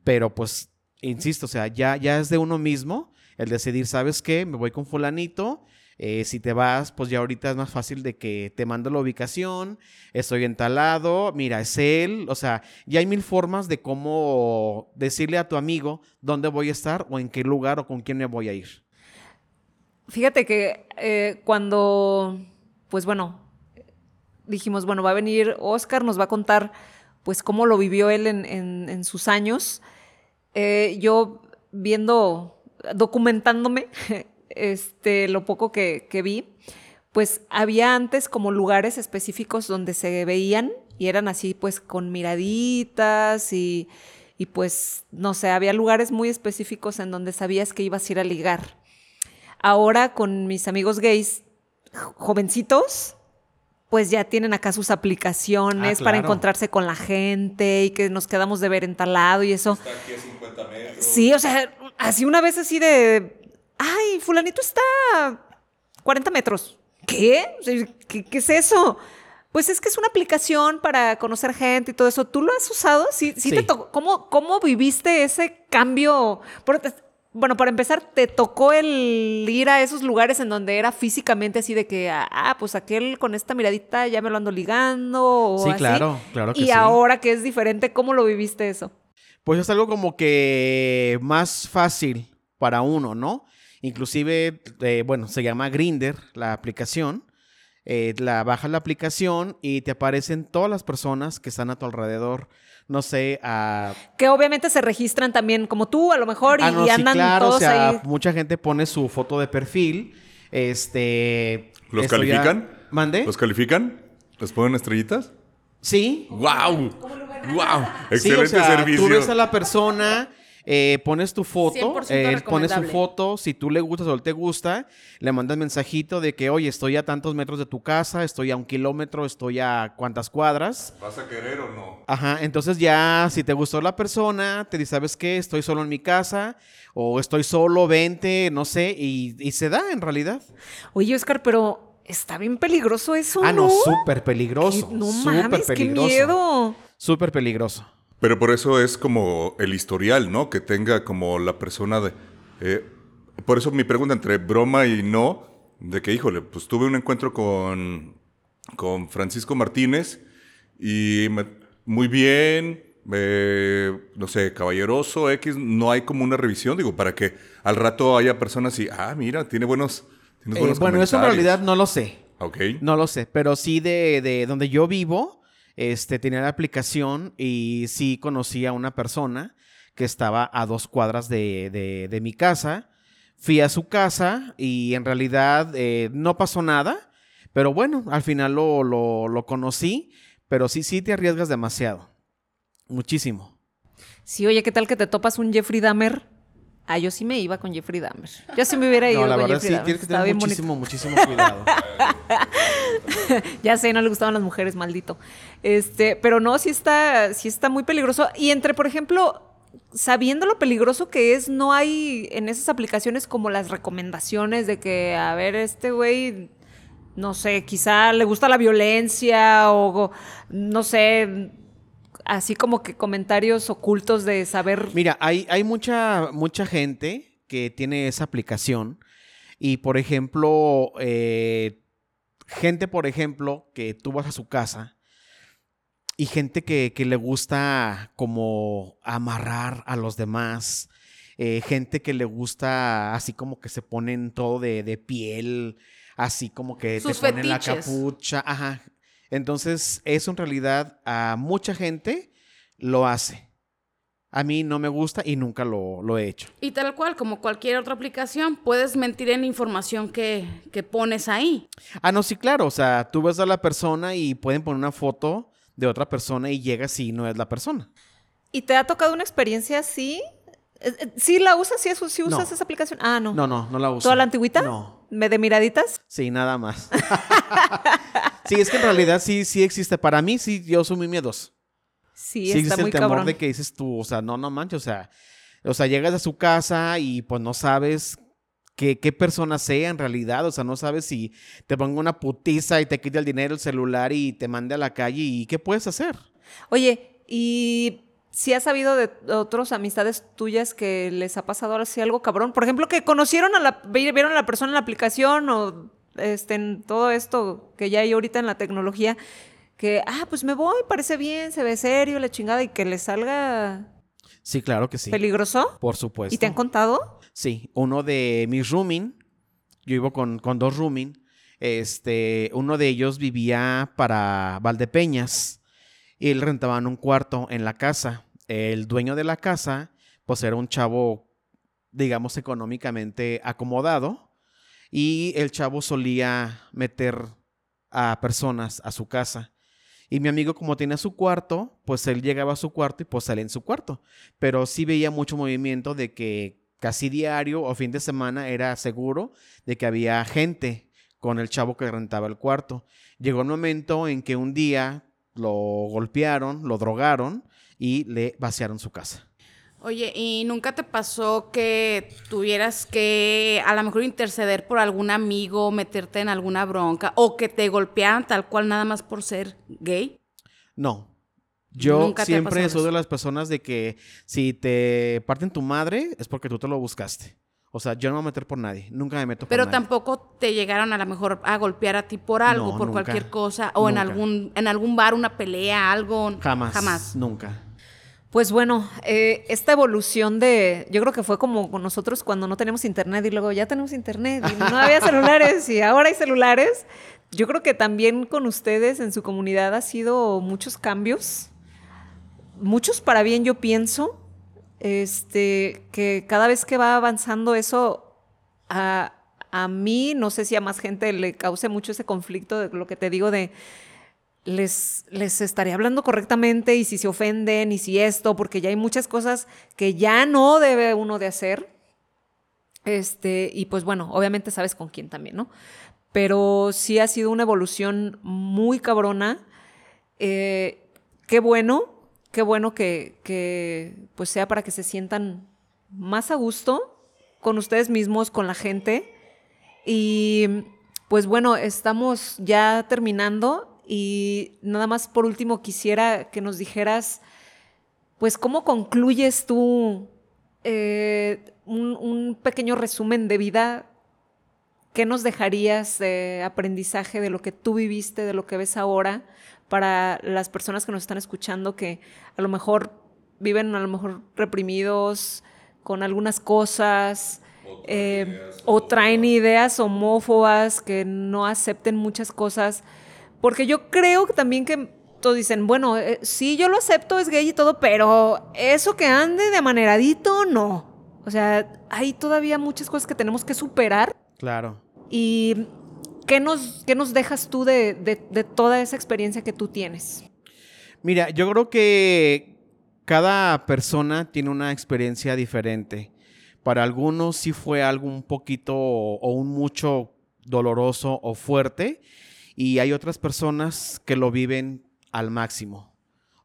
pero pues, insisto, o sea, ya, ya es de uno mismo el decidir, ¿sabes qué? Me voy con fulanito, eh, si te vas, pues ya ahorita es más fácil de que te mando la ubicación, estoy entalado, mira, es él, o sea, ya hay mil formas de cómo decirle a tu amigo dónde voy a estar o en qué lugar o con quién me voy a ir. Fíjate que eh, cuando, pues bueno, dijimos, bueno, va a venir Oscar, nos va a contar, pues, cómo lo vivió él en, sus años. Eh, yo viendo, documentándome, este, lo poco que, que vi, pues había antes como lugares específicos donde se veían y eran así, pues, con miraditas y, y pues, no sé, había lugares muy específicos en donde sabías que ibas a ir a ligar. Ahora con mis amigos gays jo- jovencitos, pues ya tienen acá sus aplicaciones Ah, para encontrarse con la gente y que nos quedamos de ver en tal lado y eso. Sí, o sea, así una vez así de, ay, fulanito está a 40 metros. ¿Qué? ¿Qué, qué es eso? Pues es que es una aplicación para conocer gente y todo eso. ¿Tú lo has usado? Sí, sí, Sí. te tocó. ¿Cómo, ¿Cómo viviste ese cambio? Bueno, para empezar, ¿te tocó el ir a esos lugares en donde era físicamente así de que, ah, pues aquel con esta miradita ya me lo ando ligando? O Sí, así? claro, claro que Y sí. ahora que es diferente, ¿cómo lo viviste eso? Pues es algo como que más fácil para uno, ¿no? Inclusive, eh, bueno, se llama Grinder, la aplicación. Eh, la bajas la aplicación y te aparecen todas las personas que están a tu alrededor. No sé, a... Que obviamente se registran también como tú, a lo mejor, y, Ah, no, y sí, andan claro, todos o sea, ahí. mucha gente pone su foto de perfil. Este... ¿Los ya- califican? ¿Mande? ¿Los califican? ¿Les ponen estrellitas? Sí, ¡Wow! ¡Wow! Sí, Excelente o sea, servicio. Tú ves a la persona, eh, pones tu foto, 100% él pone su recomendable. foto, si tú le gustas o él te gusta, le mandas mensajito de que, oye, estoy a tantos metros de tu casa, estoy a un kilómetro, estoy a cuántas cuadras. ¿Vas a querer o no? Ajá, entonces ya, si te gustó la persona, te dice, ¿sabes qué? Estoy solo en mi casa, o estoy solo, vente, no sé, y, y se da en realidad. Oye, Oscar, pero está bien peligroso eso, Ah, no, ¿no? súper peligroso. Qué- No súper mames, qué peligroso. miedo. Súper peligroso. Pero por eso es como el historial, ¿no? Que tenga como la persona de... eh, por eso mi pregunta entre broma y no, de que, híjole, pues tuve un encuentro con, con Francisco Martínez y me- muy bien, eh, no sé, caballeroso, X, no hay como una revisión, digo, para que al rato haya personas y, ah, mira, tiene buenos... tiene Eh, buenos bueno, eso en comentarios". realidad no lo sé. Ok. No lo sé, pero sí de, de donde yo vivo, este, tenía la aplicación y sí conocí a una persona que estaba a dos cuadras de, de- de mi casa. Fui a su casa y en realidad eh, no pasó nada, pero bueno, al final lo, lo- lo conocí, pero sí, sí te arriesgas demasiado. Muchísimo. Sí, oye, ¿qué tal que te topas un Jeffrey Dahmer? Ah, yo sí me iba con Jeffrey Dahmer. Yo sí me hubiera ido No, la con verdad Jeffrey sí, Dahmer. tienes que tener bien bonito. muchísimo, muchísimo cuidado. Ya sé, no le gustaban las mujeres, maldito. Este, pero no, sí está, sí está muy peligroso. Y entre, por ejemplo, sabiendo lo peligroso que es, no hay en esas aplicaciones como las recomendaciones de que, a ver, este güey, no sé, quizá le gusta la violencia o, no sé, así como que comentarios ocultos de saber. Mira, hay, hay mucha, mucha gente que tiene esa aplicación y, por ejemplo, eh, gente, por ejemplo, que tú vas a su casa y gente que, que le gusta como amarrar a los demás, eh, gente que le gusta así como que se ponen todo de, de piel, así como que Sus te ponen la capucha, ajá. Entonces, eso en realidad a mucha gente lo hace. A mí no me gusta y nunca lo, lo he hecho. Y tal cual, como cualquier otra aplicación, puedes mentir en la información que, que pones ahí. Ah, no, sí, claro. O sea, tú ves a la persona y pueden poner una foto de otra persona y llegas y no es la persona. ¿Y te ha tocado una experiencia así? Eh, eh, ¿Sí la usas? ¿Sí, usas No. esa aplicación? Ah, no. No, no, no la uso. ¿Toda la antigüita? No. ¿Me de miraditas? Sí, nada más. sí, es que en realidad sí, sí existe. Para mí, sí, yo soy muy miedoso. Sí, Sí, está existe muy el temor cabrón. de que dices tú, o sea, no, no manches, o sea, o sea, llegas a su casa y pues no sabes qué, qué persona sea en realidad, o sea, no sabes si te ponga una putiza y te quita el dinero, el celular y te mande a la calle y qué puedes hacer. Oye, ¿y si has sabido de otras amistades tuyas que les ha pasado así algo cabrón? Por ejemplo, que conocieron a la, vi- vieron a la persona en la aplicación o este, en todo esto que ya hay ahorita en la tecnología, que, ah, pues me voy, parece bien, se ve serio, la chingada, y que les salga Sí, claro que sí. peligroso. Por supuesto. ¿Y te han contado? Sí, uno de mis rooming, yo vivo con, con dos rooming, este, uno de ellos vivía para Valdepeñas y él rentaban un cuarto en la casa. El dueño de la casa, pues era un chavo, digamos, económicamente acomodado y el chavo solía meter a personas a su casa. Y mi amigo, como tenía su cuarto, pues él llegaba a su cuarto y pues salía en su cuarto. Pero sí veía mucho movimiento de que casi diario o fin de semana era seguro de que había gente con el chavo que rentaba el cuarto. Llegó un momento en que un día lo golpearon, lo drogaron y le vaciaron su casa. Oye, ¿y nunca te pasó que tuvieras que a lo mejor interceder por algún amigo, meterte en alguna bronca o que te golpearan tal cual nada más por ser gay? No. Yo Nunca siempre soy de las personas de que si te parten tu madre es porque tú te lo buscaste. O sea, yo no me voy a meter por nadie. Nunca me meto por Pero nadie. tampoco te llegaron a lo mejor a golpear a ti por algo, No, por nunca. cualquier cosa, o en algún, en algún bar, una pelea, algo. Jamás. Jamás. Nunca. Pues bueno, eh, esta evolución de, yo creo que fue como con nosotros cuando no tenemos internet y luego ya tenemos internet y no había celulares y ahora hay celulares. Yo creo que también con ustedes en su comunidad ha sido muchos cambios, muchos para bien yo pienso, este, que cada vez que va avanzando eso, a, a mí, no sé si a más gente le cause mucho ese conflicto de lo que te digo de les, les estaré hablando correctamente y si se ofenden y si esto, porque ya hay muchas cosas que ya no debe uno de hacer. Este, y pues bueno, obviamente sabes con quién también, ¿no? Pero sí ha sido una evolución muy cabrona. Eh, qué bueno, qué bueno que, que pues sea para que se sientan más a gusto con ustedes mismos, con la gente. Y pues bueno, estamos ya terminando y nada más por último quisiera que nos dijeras pues, ¿cómo concluyes tú eh, un, un pequeño resumen de vida? ¿Qué nos dejarías de aprendizaje de lo que tú viviste, de lo que ves ahora, para las personas que nos están escuchando que a lo mejor viven a lo mejor reprimidos con algunas cosas eh, o traen ideas homófobas que no acepten muchas cosas? Porque yo creo también que todos dicen, bueno, eh, sí, yo lo acepto, es gay y todo, pero eso que ande de amaneradito, no. O sea, hay todavía muchas cosas que tenemos que superar. Claro. ¿Y qué nos, qué nos dejas tú de, de, toda esa experiencia que tú tienes? Mira, yo creo que cada persona tiene una experiencia diferente. Para algunos sí fue algo un poquito o un mucho doloroso o fuerte y hay otras personas que lo viven al máximo.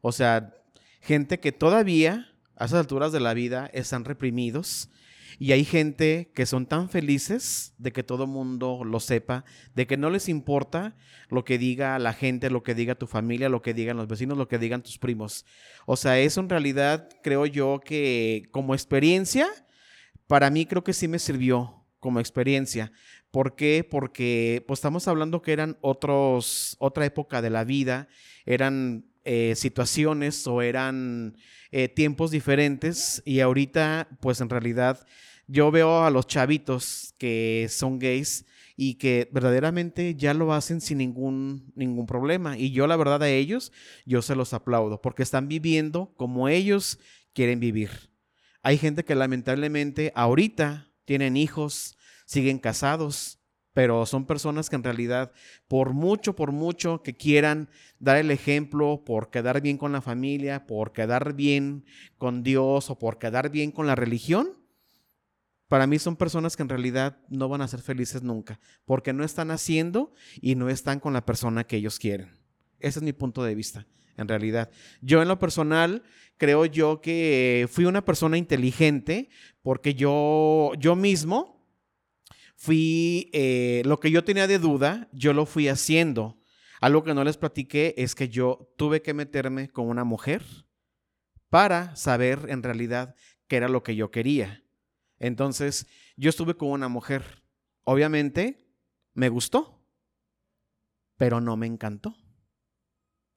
O sea, gente que todavía a esas alturas de la vida están reprimidos y hay gente que son tan felices de que todo mundo lo sepa, de que no les importa lo que diga la gente, lo que diga tu familia, lo que digan los vecinos, lo que digan tus primos. O sea, eso en realidad creo yo que como experiencia, para mí creo que sí me sirvió como experiencia. ¿Por qué? Porque pues estamos hablando que eran otros, otra época de la vida, eran eh, situaciones o eran eh, tiempos diferentes y ahorita pues en realidad yo veo a los chavitos que son gays y que verdaderamente ya lo hacen sin ningún, ningún problema. Y yo la verdad a ellos, yo se los aplaudo porque están viviendo como ellos quieren vivir. Hay gente que lamentablemente ahorita tienen hijos, siguen casados, pero son personas que en realidad, por mucho, por mucho que quieran dar el ejemplo, por quedar bien con la familia, por quedar bien con Dios o por quedar bien con la religión, para mí son personas que en realidad no van a ser felices nunca, porque no están haciendo y no están con la persona que ellos quieren. Ese es mi punto de vista, en realidad. Yo en lo personal creo yo que fui una persona inteligente porque yo, yo mismo fui, eh, lo que yo tenía de duda, yo lo fui haciendo. Algo que no les platiqué es que yo tuve que meterme con una mujer para saber en realidad qué era lo que yo quería. Entonces, yo estuve con una mujer. Obviamente, me gustó, pero no me encantó.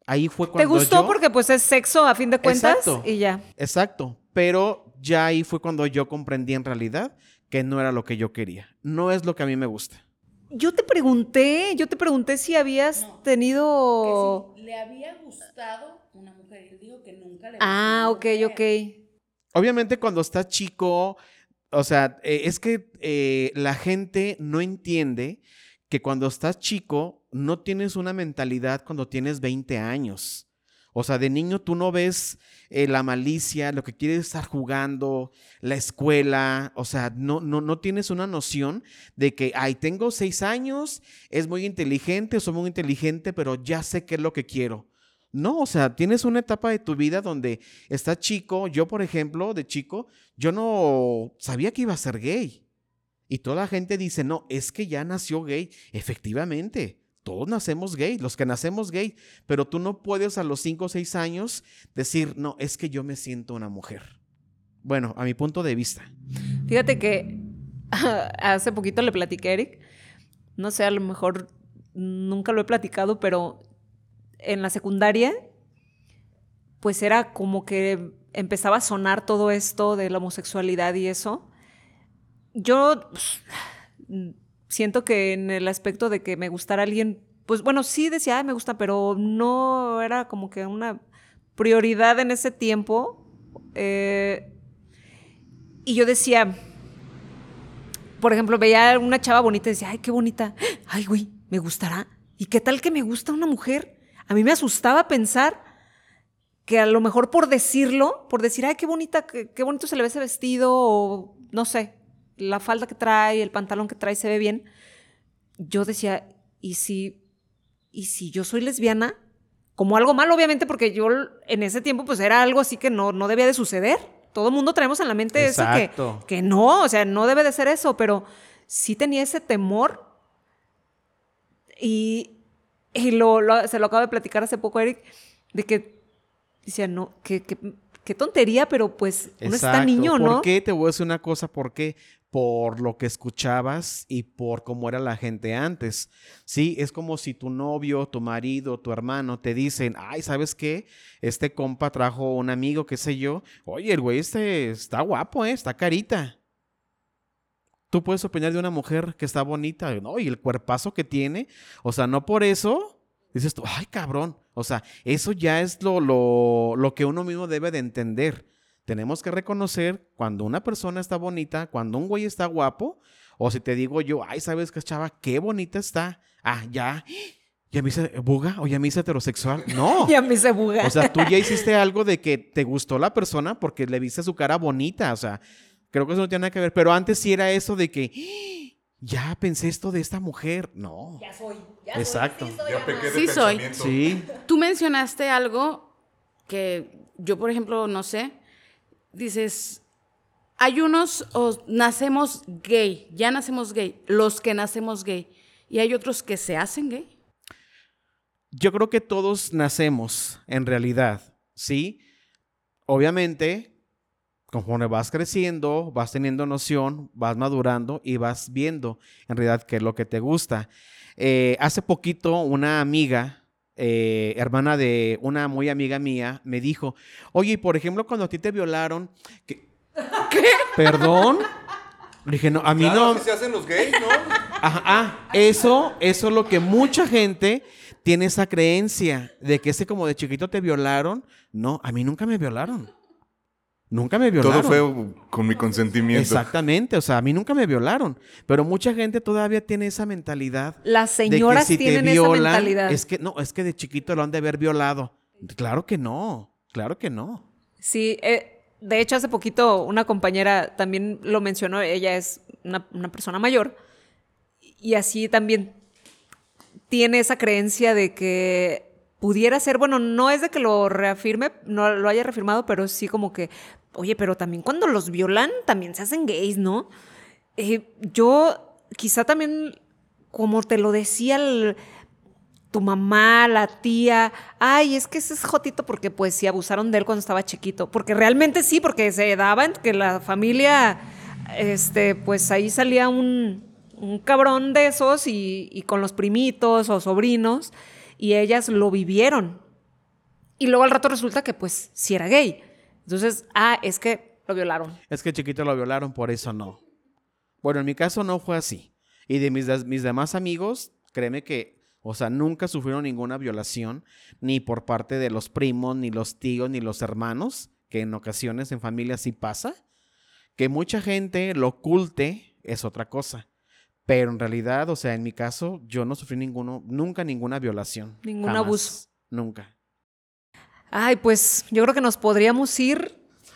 Ahí fue cuando ¿Te gustó yo... porque pues es sexo a fin de cuentas Exacto. y ya? Exacto, pero ya ahí fue cuando yo comprendí en realidad que no era lo que yo quería. No es lo que a mí me gusta. Yo te pregunté, yo te pregunté si habías No, tenido... Que si le había gustado una mujer. Y él dijo que nunca le Ah, ok, ok. Obviamente cuando estás chico, o sea, eh, es que eh, la gente no entiende que cuando estás chico no tienes una mentalidad cuando tienes 20 años. O sea, de niño tú no ves eh, la malicia, lo que quieres estar jugando, la escuela, o sea, no, no, no tienes una noción de que, ay, tengo seis años, es muy inteligente, soy muy inteligente, pero ya sé qué es lo que quiero. No, o sea, tienes una etapa de tu vida donde estás chico, yo por ejemplo, de chico, yo no sabía que iba a ser gay. Y toda la gente dice, no, es que ya nació gay. Efectivamente, todos nacemos gay, los que nacemos gay, pero tú no puedes a los 5 o 6 años decir, no, es que yo me siento una mujer. Bueno, a mi punto de vista. Fíjate que hace poquito le platiqué a Eric, no sé, a lo mejor nunca lo he platicado, pero en la secundaria, pues era como que empezaba a sonar todo esto de la homosexualidad y eso. Yo pues, siento que en el aspecto de que me gustara alguien, pues bueno, sí decía, "Ay, me gusta, pero no era como que una prioridad en ese tiempo. Eh, y yo decía, por ejemplo, veía a una chava bonita y decía, ay, qué bonita. Ay, güey, ¿me gustará? ¿Y qué tal que me gusta una mujer? A mí me asustaba pensar que a lo mejor por decirlo, por decir, ay, qué bonita, qué, qué bonito se le ve ese vestido, o no sé, la falda que trae, el pantalón que trae se ve bien. Yo decía, ¿y si, y si yo soy lesbiana? Como algo malo, obviamente, porque yo en ese tiempo pues era algo así que no, no debía de suceder. Todo el mundo traemos en la mente eso que, que no, o sea, no debe de ser eso, pero sí tenía ese temor y, y lo, lo- se lo acabo de platicar hace poco Eric, de que decía, no, que, que, qué tontería, pero pues uno está Exacto. niño, ¿no? ¿Por qué? Te voy a decir una cosa, ¿por qué? Por lo que escuchabas y por cómo era la gente antes. Sí, es como si tu novio, tu marido, tu hermano te dicen, ay, ¿sabes qué? Este compa trajo un amigo, qué sé yo. Oye, el güey este está guapo, ¿eh? Está carita. Tú puedes opinar de una mujer que está bonita, ¿no? Y el cuerpazo que tiene. O sea, no por eso dices tú, ay, cabrón. O sea, eso ya es lo, lo, lo que uno mismo debe de entender. Tenemos que reconocer cuando una persona está bonita, cuando un güey está guapo, o si te digo yo, ay, ¿sabes qué, chava? Qué bonita está. Ah, ya. ¿Ya me hice buga o ya me hice heterosexual? No. Ya me hice buga. O sea, tú ya hiciste algo de que te gustó la persona porque le viste su cara bonita. O sea, creo que eso no tiene nada que ver. Pero antes sí era eso de que ya pensé esto de esta mujer. No. ya soy. Ya Exacto. soy, sí soy, Ya ama. pequé de Sí soy. Sí. Tú mencionaste algo que yo, por ejemplo, no sé. Dices, hay unos, nacemos gay, ya nacemos gay, los que nacemos gay, y hay otros que se hacen gay. Yo creo que todos nacemos, en realidad, ¿sí? Obviamente, conforme vas creciendo, vas teniendo noción, vas madurando y vas viendo en realidad qué es lo que te gusta. Eh, hace poquito una amiga, eh, hermana de una muy amiga mía, me dijo, oye, por ejemplo, cuando a ti te violaron, ¿qué? ¿Perdón? Le dije, no, a mí Claro, no... se hacen los gays, ¿no? Ajá, ah, eso, eso es lo que mucha gente tiene esa creencia de que ese como de chiquito te violaron. No, a mí nunca me violaron. Nunca me violaron. Todo fue con mi consentimiento. Exactamente, o sea, a mí nunca me violaron. Pero mucha gente todavía tiene esa mentalidad. Las de que señoras si te tienen violan, esa mentalidad. Es que no, es que de chiquito lo han de haber violado. Claro que no, claro que no. Sí, eh, de hecho hace poquito una compañera también lo mencionó, ella es una, una persona mayor y así también tiene esa creencia de que pudiera ser, bueno, no es de que lo reafirme, no lo haya reafirmado, pero sí como que, oye, pero también cuando los violan también se hacen gays, ¿no? Eh, yo quizá también, como te lo decía tu mamá, la tía, ay, es que ese es Jotito porque pues sí abusaron de él cuando estaba chiquito, porque realmente sí, porque se daban que la familia, este, pues ahí salía un, un cabrón de esos y, y con los primitos o sobrinos y ellas lo vivieron. Y luego al rato resulta que pues sí era gay. Entonces, ah, es que lo violaron. Es que chiquito lo violaron, por eso no. Bueno, en mi caso no fue así. Y de mis, mis demás amigos, créeme que, o sea, nunca sufrieron ninguna violación, ni por parte de los primos, ni los tíos, ni los hermanos, que en ocasiones en familia sí pasa. Que mucha gente lo oculte es otra cosa. Pero en realidad, o sea, en mi caso, yo no sufrí ninguno, nunca ninguna violación. Ningún Jamás. abuso. Nunca. Ay, pues yo creo que nos podríamos ir.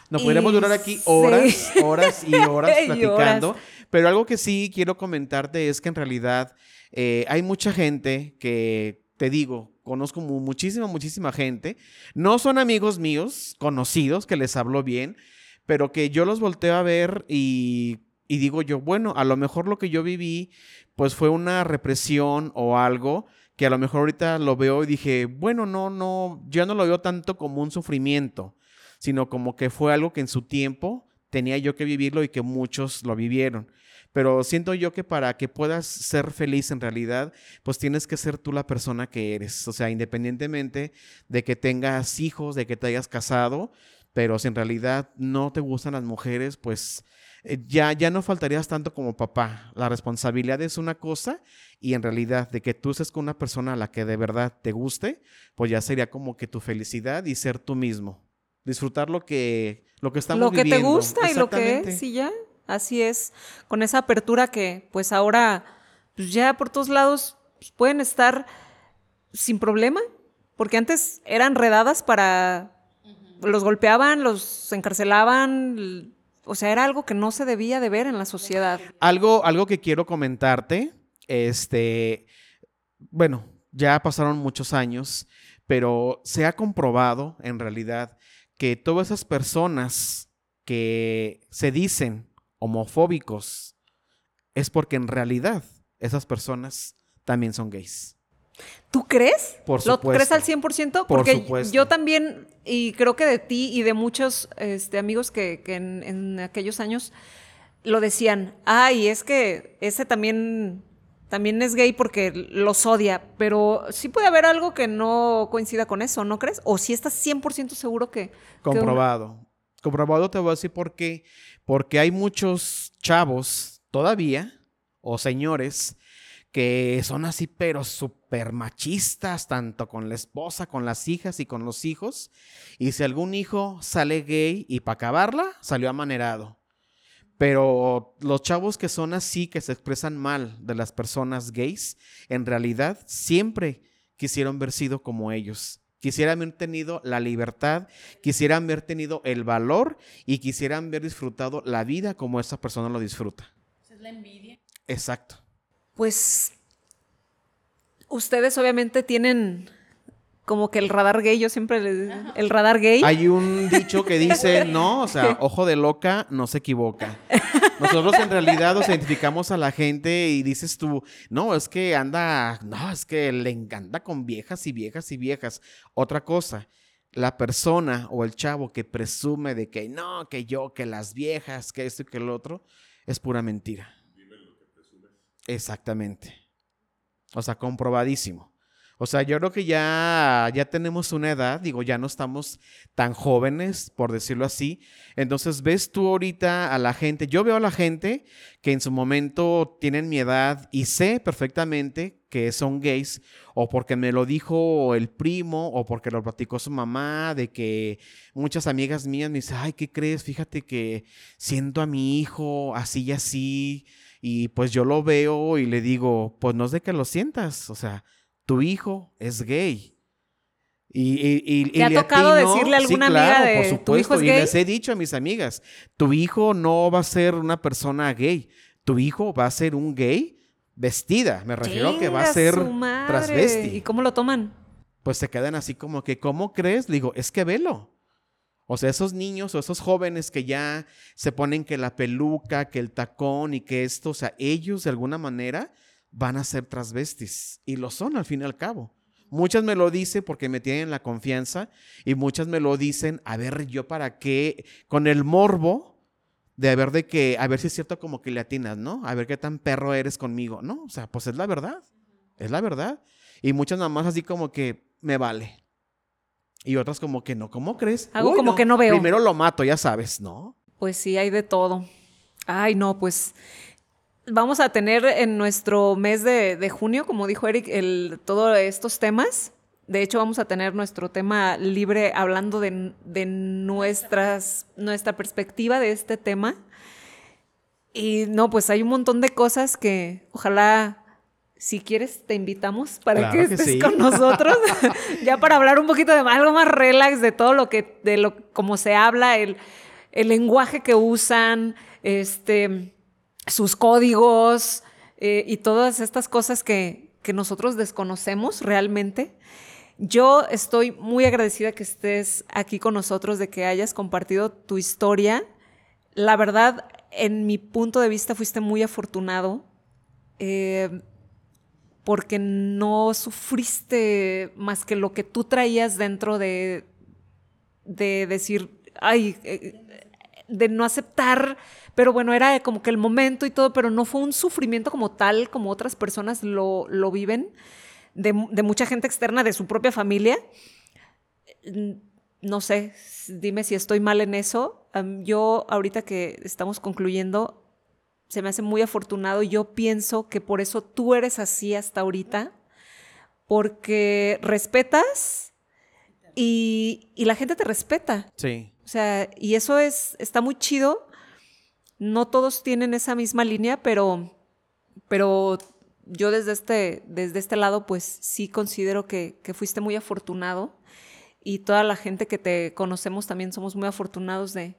Nos podríamos durar aquí sí. horas, horas y horas Y platicando. horas. Pero algo que sí quiero comentarte es que en realidad eh, hay mucha gente que, te digo, conozco mu- muchísima, muchísima gente. No son amigos míos, conocidos, que les hablo bien, pero que yo los volteo a ver y, y digo yo, bueno, a lo mejor lo que yo viví, pues fue una represión o algo que a lo mejor ahorita lo veo y dije, bueno, no, no, yo no lo veo tanto como un sufrimiento, sino como que fue algo que en su tiempo tenía yo que vivirlo y que muchos lo vivieron. Pero siento yo que para que puedas ser feliz en realidad, pues tienes que ser tú la persona que eres. O sea, independientemente de que tengas hijos, de que te hayas casado, pero si en realidad no te gustan las mujeres, pues eh, ya, ya no faltarías tanto como papá. La responsabilidad es una cosa y en realidad de que tú estés con una persona a la que de verdad te guste, pues ya sería como que tu felicidad y ser tú mismo. Disfrutar lo que, lo que estamos lo que te gusta y lo que es, y ya. Así es. Con esa apertura que, pues ahora, pues ya por todos lados pues, pueden estar sin problema. Porque antes eran redadas para. Los golpeaban, los encarcelaban. O sea, era algo que no se debía de ver en la sociedad. Algo, algo que quiero comentarte, este, bueno, ya pasaron muchos años, pero se ha comprobado en realidad que todas esas personas que se dicen homofóbicos es porque en realidad esas personas también son gays. ¿Tú crees? Por ¿Lo supuesto. crees al 100%? Por Porque yo también, y creo que de ti y de muchos este, amigos que, que en, en aquellos años lo decían, ay, es que ese también, también es gay porque los odia, pero sí puede haber algo que no coincida con eso, ¿no crees? O si estás 100% seguro que... que una- Comprobado. Comprobado te voy a decir por qué. Porque hay muchos chavos todavía, o señores, que son así, pero súper machistas, tanto con la esposa, con las hijas y con los hijos. Y si algún hijo sale gay y para acabarla, salió amanerado. Pero los chavos que son así, que se expresan mal de las personas gays, en realidad siempre quisieron haber sido como ellos. Quisieran haber tenido la libertad, quisieran haber tenido el valor y quisieran haber disfrutado la vida como esa persona lo disfruta. Es la envidia. Exacto. Pues ustedes obviamente tienen como que el radar gay, yo siempre les el radar gay. Hay un dicho que dice, no, o sea, ojo de loca no se equivoca. Nosotros en realidad nos identificamos a la gente y dices tú, no, es que anda, no, es que le encanta con viejas y viejas y viejas. Otra cosa, la persona o el chavo que presume de que no, que yo, que las viejas, que esto y que el otro, es pura mentira. Exactamente. O sea, comprobadísimo. O sea, yo creo que ya, ya tenemos una edad, digo, ya no estamos tan jóvenes, por decirlo así. Entonces, ves tú ahorita a la gente, yo veo a la gente que en su momento tienen mi edad y sé perfectamente que son gays, o porque me lo dijo el primo, o porque lo platicó su mamá, de que muchas amigas mías me dicen, ay, ¿qué crees? Fíjate que siento a mi hijo así y así, y pues yo lo veo y le digo, pues no es de que lo sientas, o sea, tu hijo es gay. Y, y, y- ¿Te y ha tocado decirle a Sí, alguna amiga claro, de, por "¿Tu supuesto, hijo es y gay"? les he dicho a mis amigas, tu hijo no va a ser una persona gay, tu hijo va a ser un gay vestida, me refiero a que va a ser transvesti. ¿Y cómo lo toman? Pues se quedan así como que, ¿cómo crees? Le digo, es que velo. O sea, esos niños o esos jóvenes que ya se ponen que la peluca, que el tacón y que esto, o sea, ellos de alguna manera van a ser transvestis. Y lo son al fin y al cabo. Muchas me lo dicen porque me tienen la confianza y muchas me lo dicen, a ver, yo para qué, con el morbo de a ver de que, a ver si es cierto como que le atinas, ¿no? A ver qué tan perro eres conmigo, ¿no? O sea, pues es la verdad, es la verdad. Y muchas nada más así como que me vale. Y otras como que no, ¿cómo crees? Hago como que no veo. Primero lo mato, ya sabes, ¿no? Pues sí, hay de todo. Ay, no, pues vamos a tener en nuestro mes de, de junio, como dijo Eric, el, todos estos temas. De hecho, vamos a tener nuestro tema libre hablando de, de nuestras, nuestra perspectiva de este tema. Y no, pues hay un montón de cosas que ojalá, si quieres, te invitamos para Claro que que estés sí. con nosotros, ya para hablar un poquito de algo más relax de todo lo que, de lo como se habla, el, el lenguaje que usan, este, sus códigos eh, y todas estas cosas que, que nosotros desconocemos realmente. Yo estoy muy agradecida que estés aquí con nosotros, de que hayas compartido tu historia. La verdad, en mi punto de vista, fuiste muy afortunado eh, porque no sufriste más que lo que tú traías dentro de, de decir, ay, eh, de no aceptar, pero bueno, era como que el momento y todo, pero no fue un sufrimiento como tal, como otras personas lo, lo viven, de, de mucha gente externa, de su propia familia. Mm, No sé, dime si estoy mal en eso. Yo ahorita que estamos concluyendo, se me hace muy afortunado. Yo pienso que por eso tú eres así hasta ahorita, porque respetas y, y la gente te respeta. Sí. O sea, y eso es, está muy chido. No todos tienen esa misma línea, pero, pero yo desde este, desde este lado, pues sí considero que, que fuiste muy afortunado. Y toda la gente que te conocemos también somos muy afortunados de,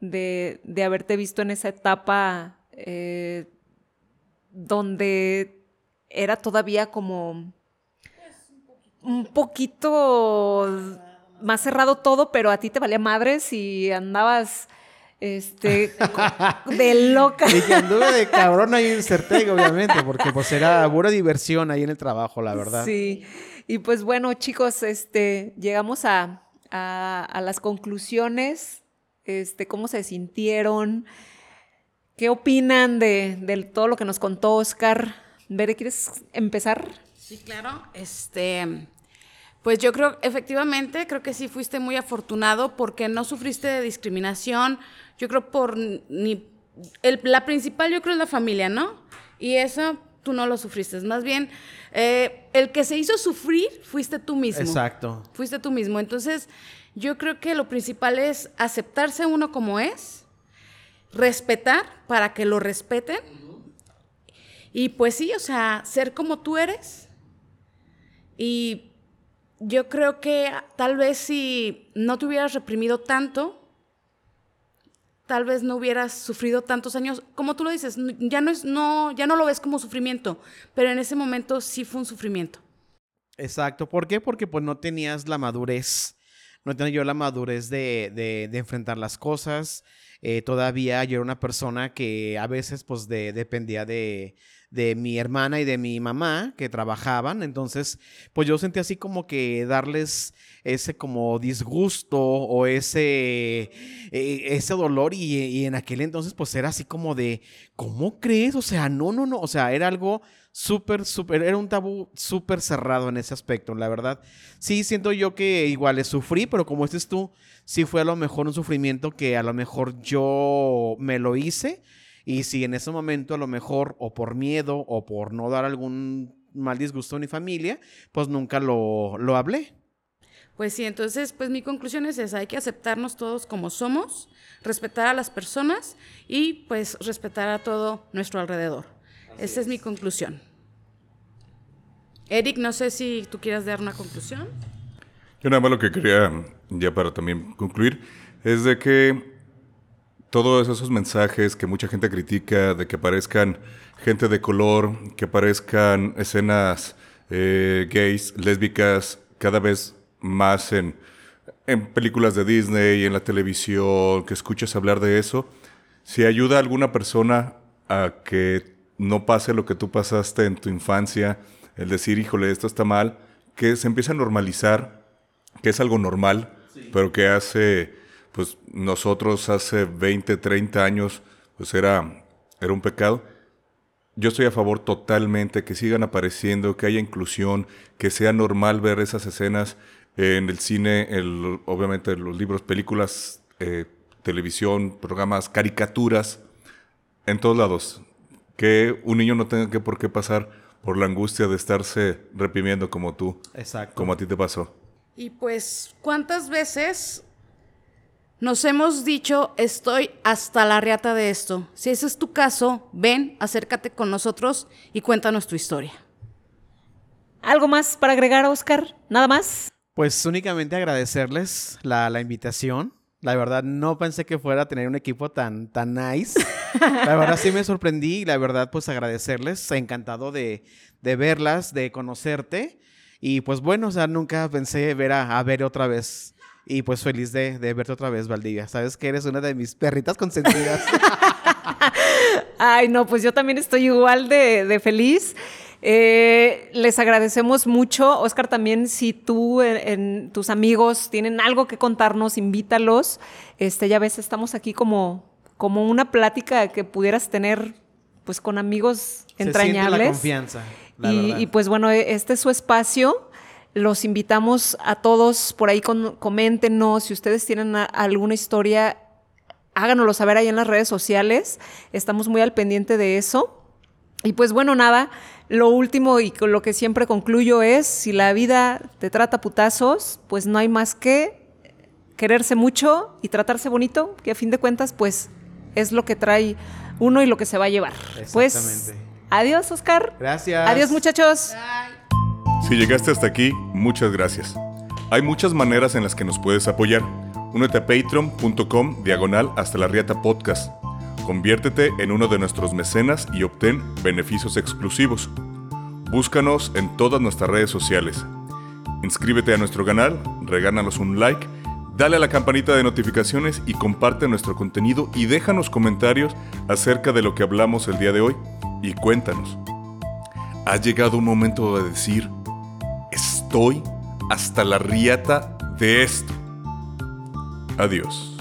de, de haberte visto en esa etapa eh, donde era todavía como un poquito más cerrado todo, pero a ti te valía madres y andabas Este, de loca. Y que anduve de cabrón ahí en Certeg, obviamente, porque pues era pura diversión ahí en el trabajo, la verdad. Sí. Y pues bueno, chicos, este, llegamos a, a, a las conclusiones, este, cómo se sintieron, qué opinan de, de todo lo que nos contó Oscar. Bere, ¿quieres empezar? Sí, claro. Este, pues yo creo, efectivamente, creo que sí fuiste muy afortunado porque no sufriste de discriminación. Yo creo por ni el- la principal, yo creo es la familia, ¿no? Y eso tú no lo sufriste. Más bien, eh, el que se hizo sufrir fuiste tú mismo. Exacto. Fuiste tú mismo. Entonces, yo creo que lo principal es aceptarse uno como es, respetar para que lo respeten. Y pues sí, o sea, ser como tú eres. Y yo creo que tal vez si no te hubieras reprimido tanto, tal vez no hubieras sufrido tantos años. Como tú lo dices, ya no, es, no, ya no lo ves como sufrimiento, pero en ese momento sí fue un sufrimiento. Exacto. ¿Por qué? Porque pues no tenías la madurez. No tenía yo la madurez de, de- de enfrentar las cosas. Eh, todavía yo era una persona que a veces pues de- dependía de, de mi hermana y de mi mamá que trabajaban. Entonces pues yo sentí así como que darles ese como disgusto o ese, eh, ese dolor y, y en aquel entonces pues era así como de, ¿cómo crees? O sea, no, no, no. O sea, era algo súper, súper, era un tabú súper cerrado en ese aspecto, la verdad. Sí, siento yo que igual sufrí, pero como dices tú, sí fue a lo mejor un sufrimiento que a lo mejor yo me lo hice. Y si en ese momento a lo mejor o por miedo o por no dar algún mal disgusto a mi familia, pues nunca lo, lo hablé. Pues sí, entonces, pues mi conclusión es esa, hay que aceptarnos todos como somos, respetar a las personas y pues respetar a todo nuestro alrededor. Esa es mi conclusión. Eric, no sé si tú quieras dar una conclusión. Yo nada más lo que quería, ya para también concluir, es de que todos esos mensajes que mucha gente critica, de que aparezcan gente de color, que aparezcan escenas eh, gays, lésbicas, cada vez más en, en películas de Disney, en la televisión, que escuches hablar de eso, si ayuda a alguna persona a que no pase lo que tú pasaste en tu infancia, el decir, híjole, esto está mal, que se empiece a normalizar, que es algo normal, pero que hace, pues nosotros hace 20, 30 años, pues era, era un pecado. Yo estoy a favor totalmente que sigan apareciendo, que haya inclusión, que sea normal ver esas escenas en el cine, el, obviamente los libros, películas, eh, televisión, programas, caricaturas, en todos lados. Que un niño no tenga que por qué pasar por la angustia de estarse reprimiendo como tú, Exacto. como a ti te pasó. Y pues, ¿cuántas veces nos hemos dicho, estoy hasta la riata de esto? Si ese es tu caso, ven, acércate con nosotros y cuéntanos tu historia. ¿Algo más para agregar, Oscar? ¿Nada más? Pues únicamente agradecerles la, la invitación. La verdad, no pensé que fuera a tener un equipo tan, tan nice. La verdad, sí me sorprendí y la verdad, pues agradecerles. Encantado de, de verlas, de conocerte. Y pues bueno, o sea, nunca pensé ver a, a ver otra vez. Y pues feliz de, de verte otra vez, Valdivia. Sabes que eres una de mis perritas consentidas. Ay, no, pues yo también estoy igual de, de feliz. Eh, les agradecemos mucho. Oscar, también si tú, en, en tus amigos tienen algo que contarnos, invítalos. Este, ya ves, estamos aquí como, como una plática que pudieras tener pues con amigos Se siente la entrañables. confianza. la y, pues bueno, e- este es su espacio. Los invitamos a todos por ahí, con, coméntenos si ustedes tienen a- alguna historia, háganoslo saber ahí en las redes sociales. Estamos muy al pendiente de eso. Y pues bueno, nada, lo último y con lo que siempre concluyo es, si la vida te trata putazos, pues no hay más que quererse mucho y tratarse bonito, que a fin de cuentas, pues es lo que trae uno y lo que se va a llevar. Pues, Exactamente. adiós, Oscar. Gracias. Adiós, muchachos. Si llegaste hasta aquí, muchas gracias. Hay muchas maneras en las que nos puedes apoyar. Únete a patreon.com diagonal hasta la riata podcast. Conviértete en uno de nuestros mecenas y obtén beneficios exclusivos. Búscanos en todas nuestras redes sociales. Inscríbete a nuestro canal, regálanos un like, Dale a la campanita de notificaciones y comparte nuestro contenido y déjanos comentarios acerca de lo que hablamos el día de hoy y cuéntanos. Ha llegado un momento de decir, estoy hasta la riata de esto. Adiós.